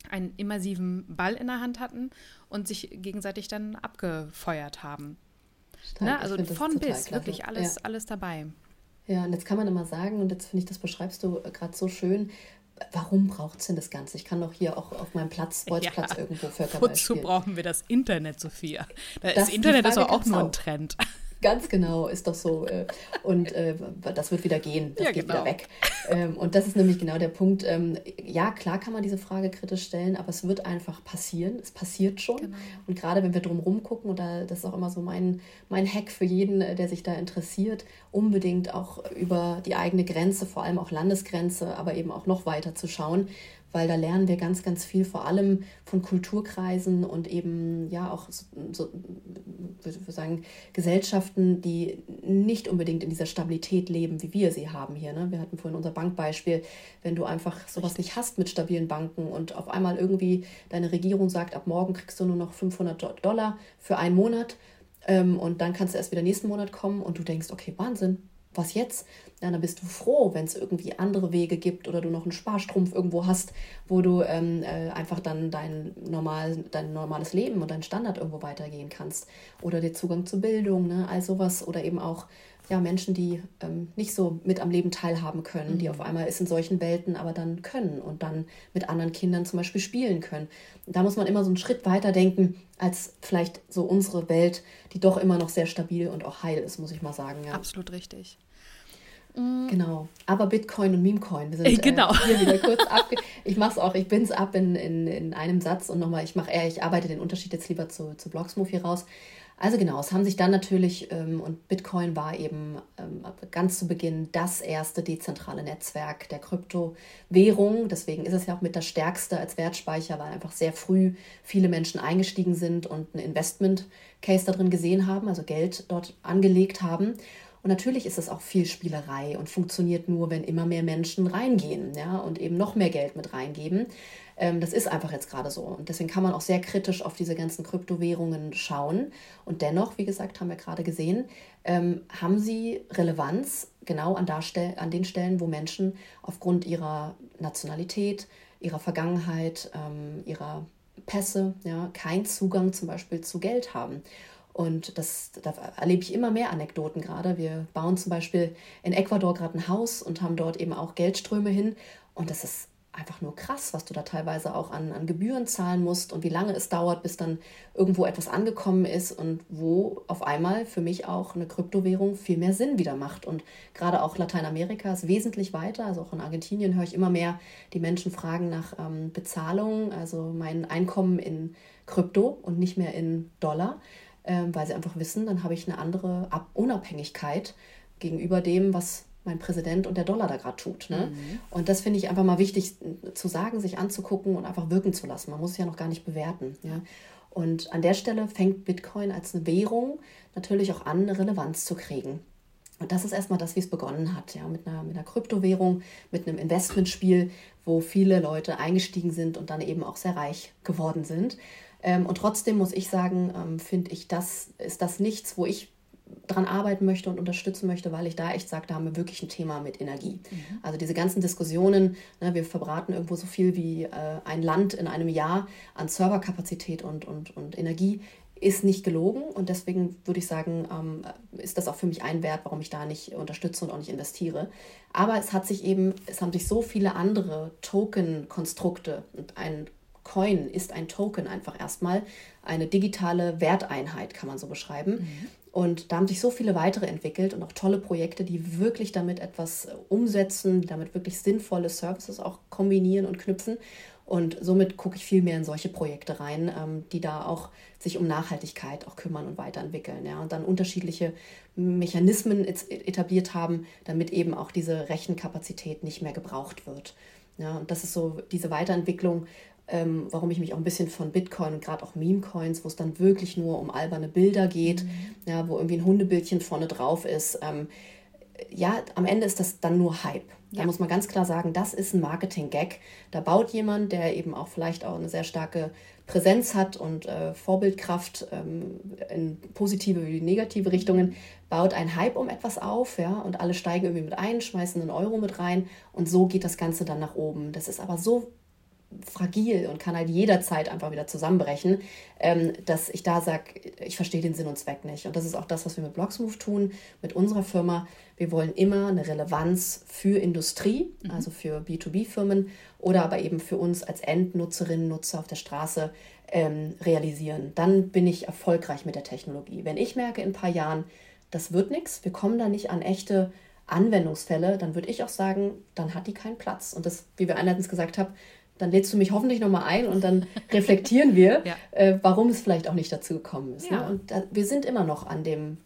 einen immersiven Ball in der Hand hatten und sich gegenseitig dann abgefeuert haben. Ne? Also von bis, klasse. wirklich alles, ja. alles dabei. Ja, und jetzt kann man immer sagen, und jetzt finde ich, das beschreibst du gerade so schön, warum braucht es denn das Ganze? Ich kann doch hier auch auf meinem Platz, Bolzplatz ja, irgendwo Völkerball Wozu spielen. brauchen wir das Internet, Sophia? Das, das Internet ist auch nur ein Trend. Ganz genau, ist doch so. Äh, und äh, das wird wieder gehen, das ja, geht genau. wieder weg. Ähm, und das ist nämlich genau der Punkt. Ähm, ja, klar kann man diese Frage kritisch stellen, aber es wird einfach passieren. Es passiert schon. Genau. Und gerade wenn wir drum gucken, und das ist auch immer so mein, mein Hack für jeden, äh, der sich da interessiert, unbedingt auch über die eigene Grenze, vor allem auch Landesgrenze, aber eben auch noch weiter zu schauen weil da lernen wir ganz, ganz viel, vor allem von Kulturkreisen und eben ja auch so, so würde sagen, Gesellschaften, die nicht unbedingt in dieser Stabilität leben, wie wir sie haben hier. Ne? Wir hatten vorhin unser Bankbeispiel, wenn du einfach sowas nicht hast mit stabilen Banken und auf einmal irgendwie deine Regierung sagt, ab morgen kriegst du nur noch 500 Dollar für einen Monat ähm, und dann kannst du erst wieder nächsten Monat kommen und du denkst, okay, Wahnsinn, was jetzt? Ja, dann bist du froh, wenn es irgendwie andere Wege gibt oder du noch einen Sparstrumpf irgendwo hast, wo du ähm, äh, einfach dann dein, normal, dein normales Leben und dein Standard irgendwo weitergehen kannst. Oder der Zugang zur Bildung, ne? all sowas. Oder eben auch ja, Menschen, die ähm, nicht so mit am Leben teilhaben können, mhm. die auf einmal es in solchen Welten aber dann können und dann mit anderen Kindern zum Beispiel spielen können. da muss man immer so einen Schritt weiter denken als vielleicht so unsere Welt, die doch immer noch sehr stabil und auch heil ist, muss ich mal sagen. Ja. Absolut richtig. Mhm. Genau. Aber Bitcoin und Memecoin, wir sind äh, genau. Äh, hier wieder [laughs] kurz ab. Ich mache es auch, ich bin es ab in, in, in einem Satz und nochmal, ich mache eher, ich arbeite den Unterschied jetzt lieber zu, zu Blogsmove hier raus. Also genau, es haben sich dann natürlich, ähm, und Bitcoin war eben ähm, ganz zu Beginn das erste dezentrale Netzwerk der Kryptowährung. Deswegen ist es ja auch mit das stärkste als Wertspeicher, weil einfach sehr früh viele Menschen eingestiegen sind und ein Investment-Case da drin gesehen haben, also Geld dort angelegt haben. Und natürlich ist es auch viel Spielerei und funktioniert nur, wenn immer mehr Menschen reingehen ja, und eben noch mehr Geld mit reingeben. Ähm, das ist einfach jetzt gerade so. Und deswegen kann man auch sehr kritisch auf diese ganzen Kryptowährungen schauen. Und dennoch, wie gesagt, haben wir gerade gesehen, ähm, haben sie Relevanz genau an, an den Stellen, wo Menschen aufgrund ihrer Nationalität, ihrer Vergangenheit, ähm, ihrer Pässe, ja, keinen Zugang zum Beispiel zu Geld haben. Und das, da erlebe ich immer mehr Anekdoten gerade. Wir bauen zum Beispiel in Ecuador gerade ein Haus und haben dort eben auch Geldströme hin. Und das ist einfach nur krass, was du da teilweise auch an, an Gebühren zahlen musst und wie lange es dauert, bis dann irgendwo etwas angekommen ist und wo auf einmal für mich auch eine Kryptowährung viel mehr Sinn wieder macht. Und gerade auch Lateinamerika ist wesentlich weiter. Also auch in Argentinien höre ich immer mehr, die Menschen fragen nach ähm, Bezahlung, also mein Einkommen in Krypto und nicht mehr in Dollar weil sie einfach wissen, dann habe ich eine andere Ab Unabhängigkeit gegenüber dem, was mein Präsident und der Dollar da gerade tut. Ne? Mhm. Und das finde ich einfach mal wichtig zu sagen, sich anzugucken und einfach wirken zu lassen. Man muss es ja noch gar nicht bewerten. Ja? Und an der Stelle fängt Bitcoin als eine Währung natürlich auch an, eine Relevanz zu kriegen. Und das ist erstmal das, wie es begonnen hat, ja, mit einer, mit einer Kryptowährung, mit einem Investmentspiel, wo viele Leute eingestiegen sind und dann eben auch sehr reich geworden sind. Ähm, und trotzdem muss ich sagen, ähm, finde ich, das ist das nichts, wo ich dran arbeiten möchte und unterstützen möchte, weil ich da echt sage, da haben wir wirklich ein Thema mit Energie. Mhm. Also diese ganzen Diskussionen, ne, wir verbraten irgendwo so viel wie äh, ein Land in einem Jahr an Serverkapazität und, und, und Energie, ist nicht gelogen und deswegen würde ich sagen, ähm, ist das auch für mich ein Wert, warum ich da nicht unterstütze und auch nicht investiere. Aber es hat sich eben, es haben sich so viele andere Token-Konstrukte und ein Coin ist ein Token einfach erstmal, eine digitale Werteinheit, kann man so beschreiben. Mhm. Und da haben sich so viele weitere entwickelt und auch tolle Projekte, die wirklich damit etwas umsetzen, die damit wirklich sinnvolle Services auch kombinieren und knüpfen. Und somit gucke ich viel mehr in solche Projekte rein, ähm, die da auch sich um Nachhaltigkeit auch kümmern und weiterentwickeln. Ja? Und dann unterschiedliche Mechanismen etabliert haben, damit eben auch diese Rechenkapazität nicht mehr gebraucht wird. Ja, und das ist so diese Weiterentwicklung, ähm, warum ich mich auch ein bisschen von Bitcoin und gerade auch Meme-Coins, wo es dann wirklich nur um alberne Bilder geht, mhm. ja, wo irgendwie ein Hundebildchen vorne drauf ist. Ähm, ja, am Ende ist das dann nur Hype. Da ja. muss man ganz klar sagen, das ist ein Marketing-Gag. Da baut jemand, der eben auch vielleicht auch eine sehr starke Präsenz hat und äh, Vorbildkraft ähm, in positive wie negative Richtungen, baut ein Hype um etwas auf, ja, und alle steigen irgendwie mit ein, schmeißen einen Euro mit rein und so geht das Ganze dann nach oben. Das ist aber so fragil und kann halt jederzeit einfach wieder zusammenbrechen, ähm, dass ich da sage, ich verstehe den Sinn und Zweck nicht. Und das ist auch das, was wir mit Blocksmove tun, mit unserer Firma. Wir wollen immer eine Relevanz für Industrie, mhm. also für B2B-Firmen oder aber eben für uns als Endnutzerinnen, Nutzer auf der Straße ähm, realisieren. Dann bin ich erfolgreich mit der Technologie. Wenn ich merke in ein paar Jahren, das wird nichts, wir kommen da nicht an echte Anwendungsfälle, dann würde ich auch sagen, dann hat die keinen Platz. Und das, wie wir einleitend gesagt haben, dann lädst du mich hoffentlich nochmal ein und dann [laughs] reflektieren wir, ja. äh, warum es vielleicht auch nicht dazu gekommen ist. Ne? Ja. Ne? Und da, wir sind immer noch an dem,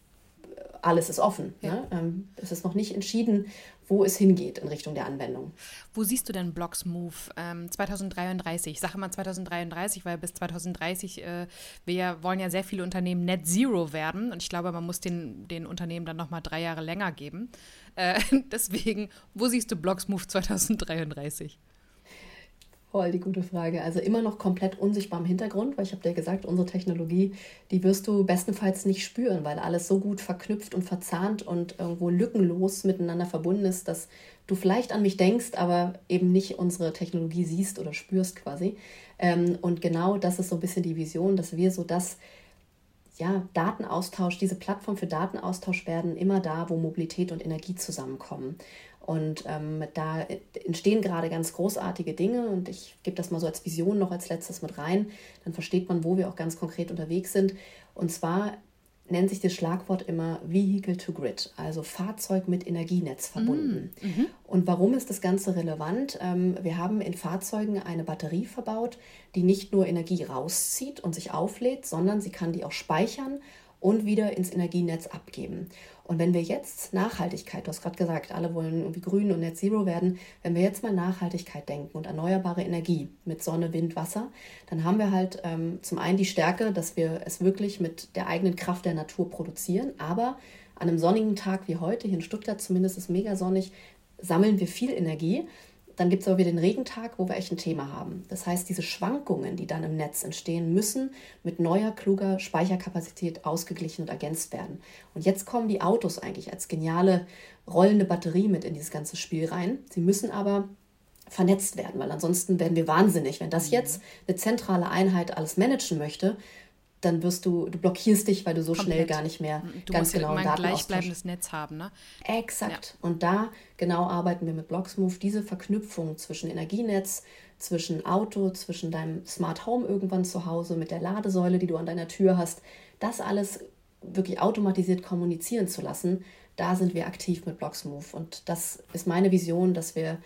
äh, alles ist offen. Ja. Ne? Ähm, es ist noch nicht entschieden, wo es hingeht in Richtung der Anwendung. Wo siehst du denn Blocks Move ähm, 2033? Ich sage immer 2033, weil bis 2030, äh, wir wollen ja sehr viele Unternehmen Net Zero werden und ich glaube, man muss den, den Unternehmen dann nochmal drei Jahre länger geben. Äh, [laughs] deswegen, wo siehst du Blocks Move 2033? Voll die gute Frage. Also immer noch komplett unsichtbar im Hintergrund, weil ich habe dir gesagt, unsere Technologie, die wirst du bestenfalls nicht spüren, weil alles so gut verknüpft und verzahnt und irgendwo lückenlos miteinander verbunden ist, dass du vielleicht an mich denkst, aber eben nicht unsere Technologie siehst oder spürst quasi. Ähm, und genau das ist so ein bisschen die Vision, dass wir so das ja, Datenaustausch, diese Plattform für Datenaustausch werden immer da, wo Mobilität und Energie zusammenkommen. Und ähm, da entstehen gerade ganz großartige Dinge und ich gebe das mal so als Vision noch als letztes mit rein. Dann versteht man, wo wir auch ganz konkret unterwegs sind. Und zwar nennt sich das Schlagwort immer Vehicle to Grid, also Fahrzeug mit Energienetz verbunden. Mm, mhm. Und warum ist das Ganze relevant? Ähm, wir haben in Fahrzeugen eine Batterie verbaut, die nicht nur Energie rauszieht und sich auflädt, sondern sie kann die auch speichern und wieder ins Energienetz abgeben. Und wenn wir jetzt Nachhaltigkeit, du hast gerade gesagt, alle wollen irgendwie grün und Net Zero werden, wenn wir jetzt mal Nachhaltigkeit denken und erneuerbare Energie mit Sonne, Wind, Wasser, dann haben wir halt ähm, zum einen die Stärke, dass wir es wirklich mit der eigenen Kraft der Natur produzieren, aber an einem sonnigen Tag wie heute, hier in Stuttgart zumindest ist mega sonnig, sammeln wir viel Energie dann gibt es aber wieder den Regentag, wo wir echt ein Thema haben. Das heißt, diese Schwankungen, die dann im Netz entstehen, müssen mit neuer, kluger Speicherkapazität ausgeglichen und ergänzt werden. Und jetzt kommen die Autos eigentlich als geniale rollende Batterie mit in dieses ganze Spiel rein. Sie müssen aber vernetzt werden, weil ansonsten werden wir wahnsinnig. Wenn das mhm. jetzt eine zentrale Einheit alles managen möchte, dann wirst du, du blockierst dich, weil du so Komplett. schnell gar nicht mehr du ganz musst genau ein gleichbleibendes Netz haben, ne? Exakt. Ja. Und da genau arbeiten wir mit Blocksmove diese Verknüpfung zwischen Energienetz, zwischen Auto, zwischen deinem Smart Home irgendwann zu Hause mit der Ladesäule, die du an deiner Tür hast, das alles wirklich automatisiert kommunizieren zu lassen. Da sind wir aktiv mit Blocksmove und das ist meine Vision, dass wir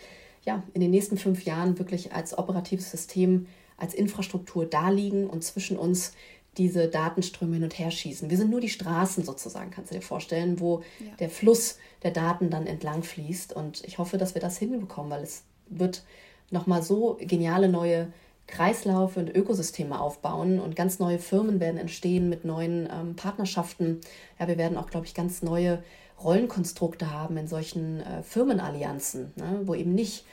ja in den nächsten fünf Jahren wirklich als operatives System als Infrastruktur da liegen und zwischen uns diese Datenströme hin und her schießen. Wir sind nur die Straßen sozusagen, kannst du dir vorstellen, wo ja. der Fluss der Daten dann entlang fließt. Und ich hoffe, dass wir das hinbekommen, weil es wird nochmal so geniale neue Kreislaufe und Ökosysteme aufbauen und ganz neue Firmen werden entstehen mit neuen ähm, Partnerschaften. Ja, wir werden auch, glaube ich, ganz neue Rollenkonstrukte haben in solchen äh, Firmenallianzen, ne, wo eben nicht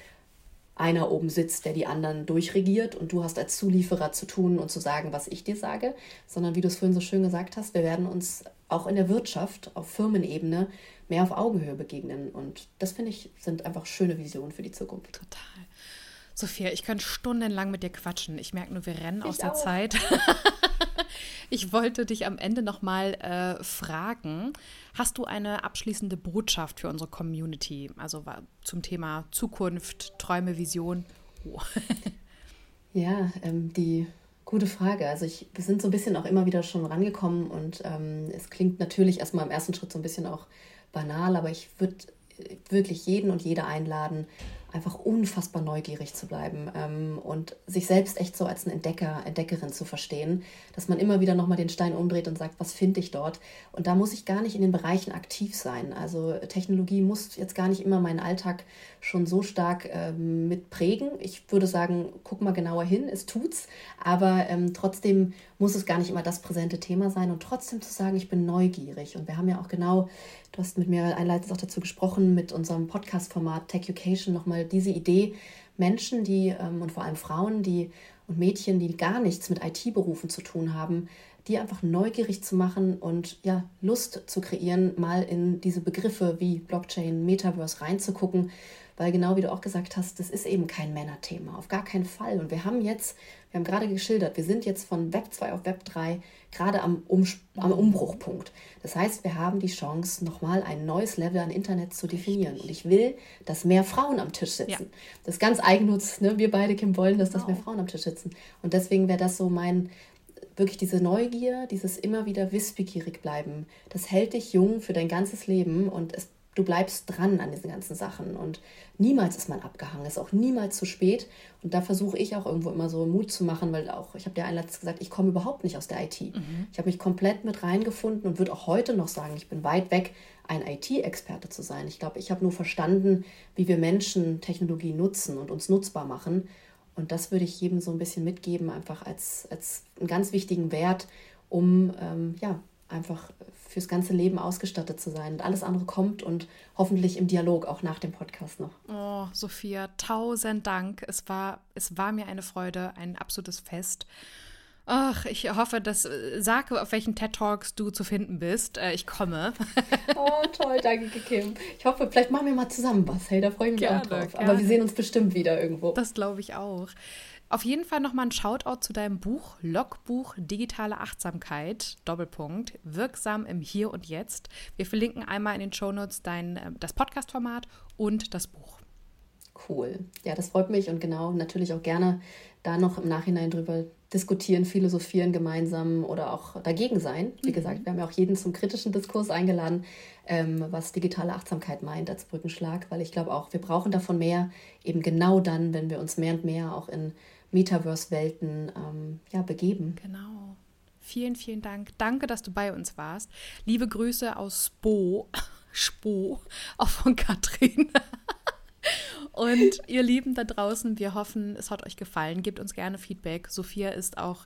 einer oben sitzt, der die anderen durchregiert und du hast als Zulieferer zu tun und zu sagen, was ich dir sage, sondern wie du es vorhin so schön gesagt hast, wir werden uns auch in der Wirtschaft auf Firmenebene mehr auf Augenhöhe begegnen und das finde ich sind einfach schöne Visionen für die Zukunft. Total. Sophia, ich könnte stundenlang mit dir quatschen. Ich merke nur, wir rennen ich aus der auch. Zeit. [laughs] ich wollte dich am Ende noch mal äh, fragen, hast du eine abschließende Botschaft für unsere Community, also zum Thema Zukunft, Träume, Vision? Oh. [laughs] ja, ähm, die gute Frage. Also ich, wir sind so ein bisschen auch immer wieder schon rangekommen und ähm, es klingt natürlich erstmal im ersten Schritt so ein bisschen auch banal, aber ich würde wirklich jeden und jede einladen, einfach unfassbar neugierig zu bleiben ähm, und sich selbst echt so als ein Entdecker, Entdeckerin zu verstehen, dass man immer wieder nochmal den Stein umdreht und sagt, was finde ich dort? Und da muss ich gar nicht in den Bereichen aktiv sein. Also Technologie muss jetzt gar nicht immer meinen Alltag schon so stark ähm, mit prägen. Ich würde sagen, guck mal genauer hin, es tut's, aber ähm, trotzdem muss es gar nicht immer das präsente Thema sein und trotzdem zu sagen, ich bin neugierig. Und wir haben ja auch genau, du hast mit mir einleitend auch dazu gesprochen, mit unserem Podcast-Format Tech Education nochmal diese Idee, Menschen, die ähm, und vor allem Frauen, die und Mädchen, die gar nichts mit IT-Berufen zu tun haben, die einfach neugierig zu machen und ja, Lust zu kreieren, mal in diese Begriffe wie Blockchain, Metaverse reinzugucken weil genau wie du auch gesagt hast, das ist eben kein Männerthema, auf gar keinen Fall. Und wir haben jetzt, wir haben gerade geschildert, wir sind jetzt von Web 2 auf Web 3 gerade am, um, am Umbruchpunkt. Das heißt, wir haben die Chance, nochmal ein neues Level an Internet zu definieren. Und ich will, dass mehr Frauen am Tisch sitzen. Ja. Das ist ganz eigennutz. Ne? Wir beide, Kim, wollen, dass, dass mehr Frauen am Tisch sitzen. Und deswegen wäre das so mein, wirklich diese Neugier, dieses immer wieder wissbegierig bleiben, das hält dich jung für dein ganzes Leben und es du bleibst dran an diesen ganzen Sachen und niemals ist man abgehangen, ist auch niemals zu spät und da versuche ich auch irgendwo immer so Mut zu machen, weil auch, ich habe dir einletztes gesagt, ich komme überhaupt nicht aus der IT. Mhm. Ich habe mich komplett mit reingefunden und würde auch heute noch sagen, ich bin weit weg, ein IT-Experte zu sein. Ich glaube, ich habe nur verstanden, wie wir Menschen Technologie nutzen und uns nutzbar machen und das würde ich jedem so ein bisschen mitgeben, einfach als, als einen ganz wichtigen Wert, um ähm, ja, einfach fürs ganze Leben ausgestattet zu sein. Und alles andere kommt und hoffentlich im Dialog auch nach dem Podcast noch. Oh, Sophia, tausend Dank. Es war, es war mir eine Freude, ein absolutes Fest. Ach, ich hoffe, dass äh, sag, auf welchen TED Talks du zu finden bist. Äh, ich komme. [laughs] oh, toll, danke, Kim. Ich hoffe, vielleicht machen wir mal zusammen was. Hey, da freue ich mich gerne, auch drauf. Gerne. Aber wir sehen uns bestimmt wieder irgendwo. Das glaube ich auch. Auf jeden Fall nochmal ein Shoutout zu deinem Buch Logbuch Digitale Achtsamkeit, Doppelpunkt, wirksam im Hier und Jetzt. Wir verlinken einmal in den Shownotes dein, äh, das Podcast-Format und das Buch. Cool. Ja, das freut mich und genau, natürlich auch gerne da noch im Nachhinein drüber diskutieren, philosophieren gemeinsam oder auch dagegen sein. Wie mhm. gesagt, wir haben ja auch jeden zum kritischen Diskurs eingeladen, ähm, was digitale Achtsamkeit meint als Brückenschlag, weil ich glaube auch, wir brauchen davon mehr, eben genau dann, wenn wir uns mehr und mehr auch in Metaverse-Welten ähm, ja, begeben. Genau. Vielen, vielen Dank. Danke, dass du bei uns warst. Liebe Grüße aus Spo, [laughs] Spo, auch von Katrin. [laughs] Und ihr Lieben da draußen, wir hoffen, es hat euch gefallen. Gebt uns gerne Feedback. Sophia ist auch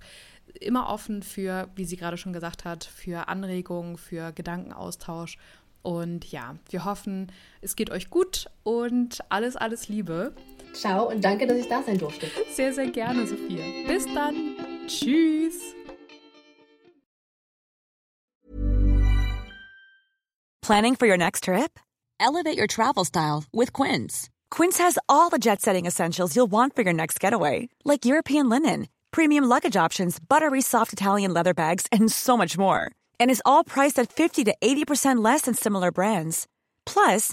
immer offen für, wie sie gerade schon gesagt hat, für Anregungen, für Gedankenaustausch. Und ja, wir hoffen, es geht euch gut und alles, alles Liebe. Ciao und danke, dass ich da sein durfte. Sehr, sehr gerne, Sophia. Bis dann. Tschüss. Planning for your next trip? Elevate your travel style with Quince. Quince has all the jet setting essentials you'll want for your next getaway, like European linen, premium luggage options, buttery soft Italian leather bags, and so much more. And is all priced at 50 to 80% less than similar brands. Plus,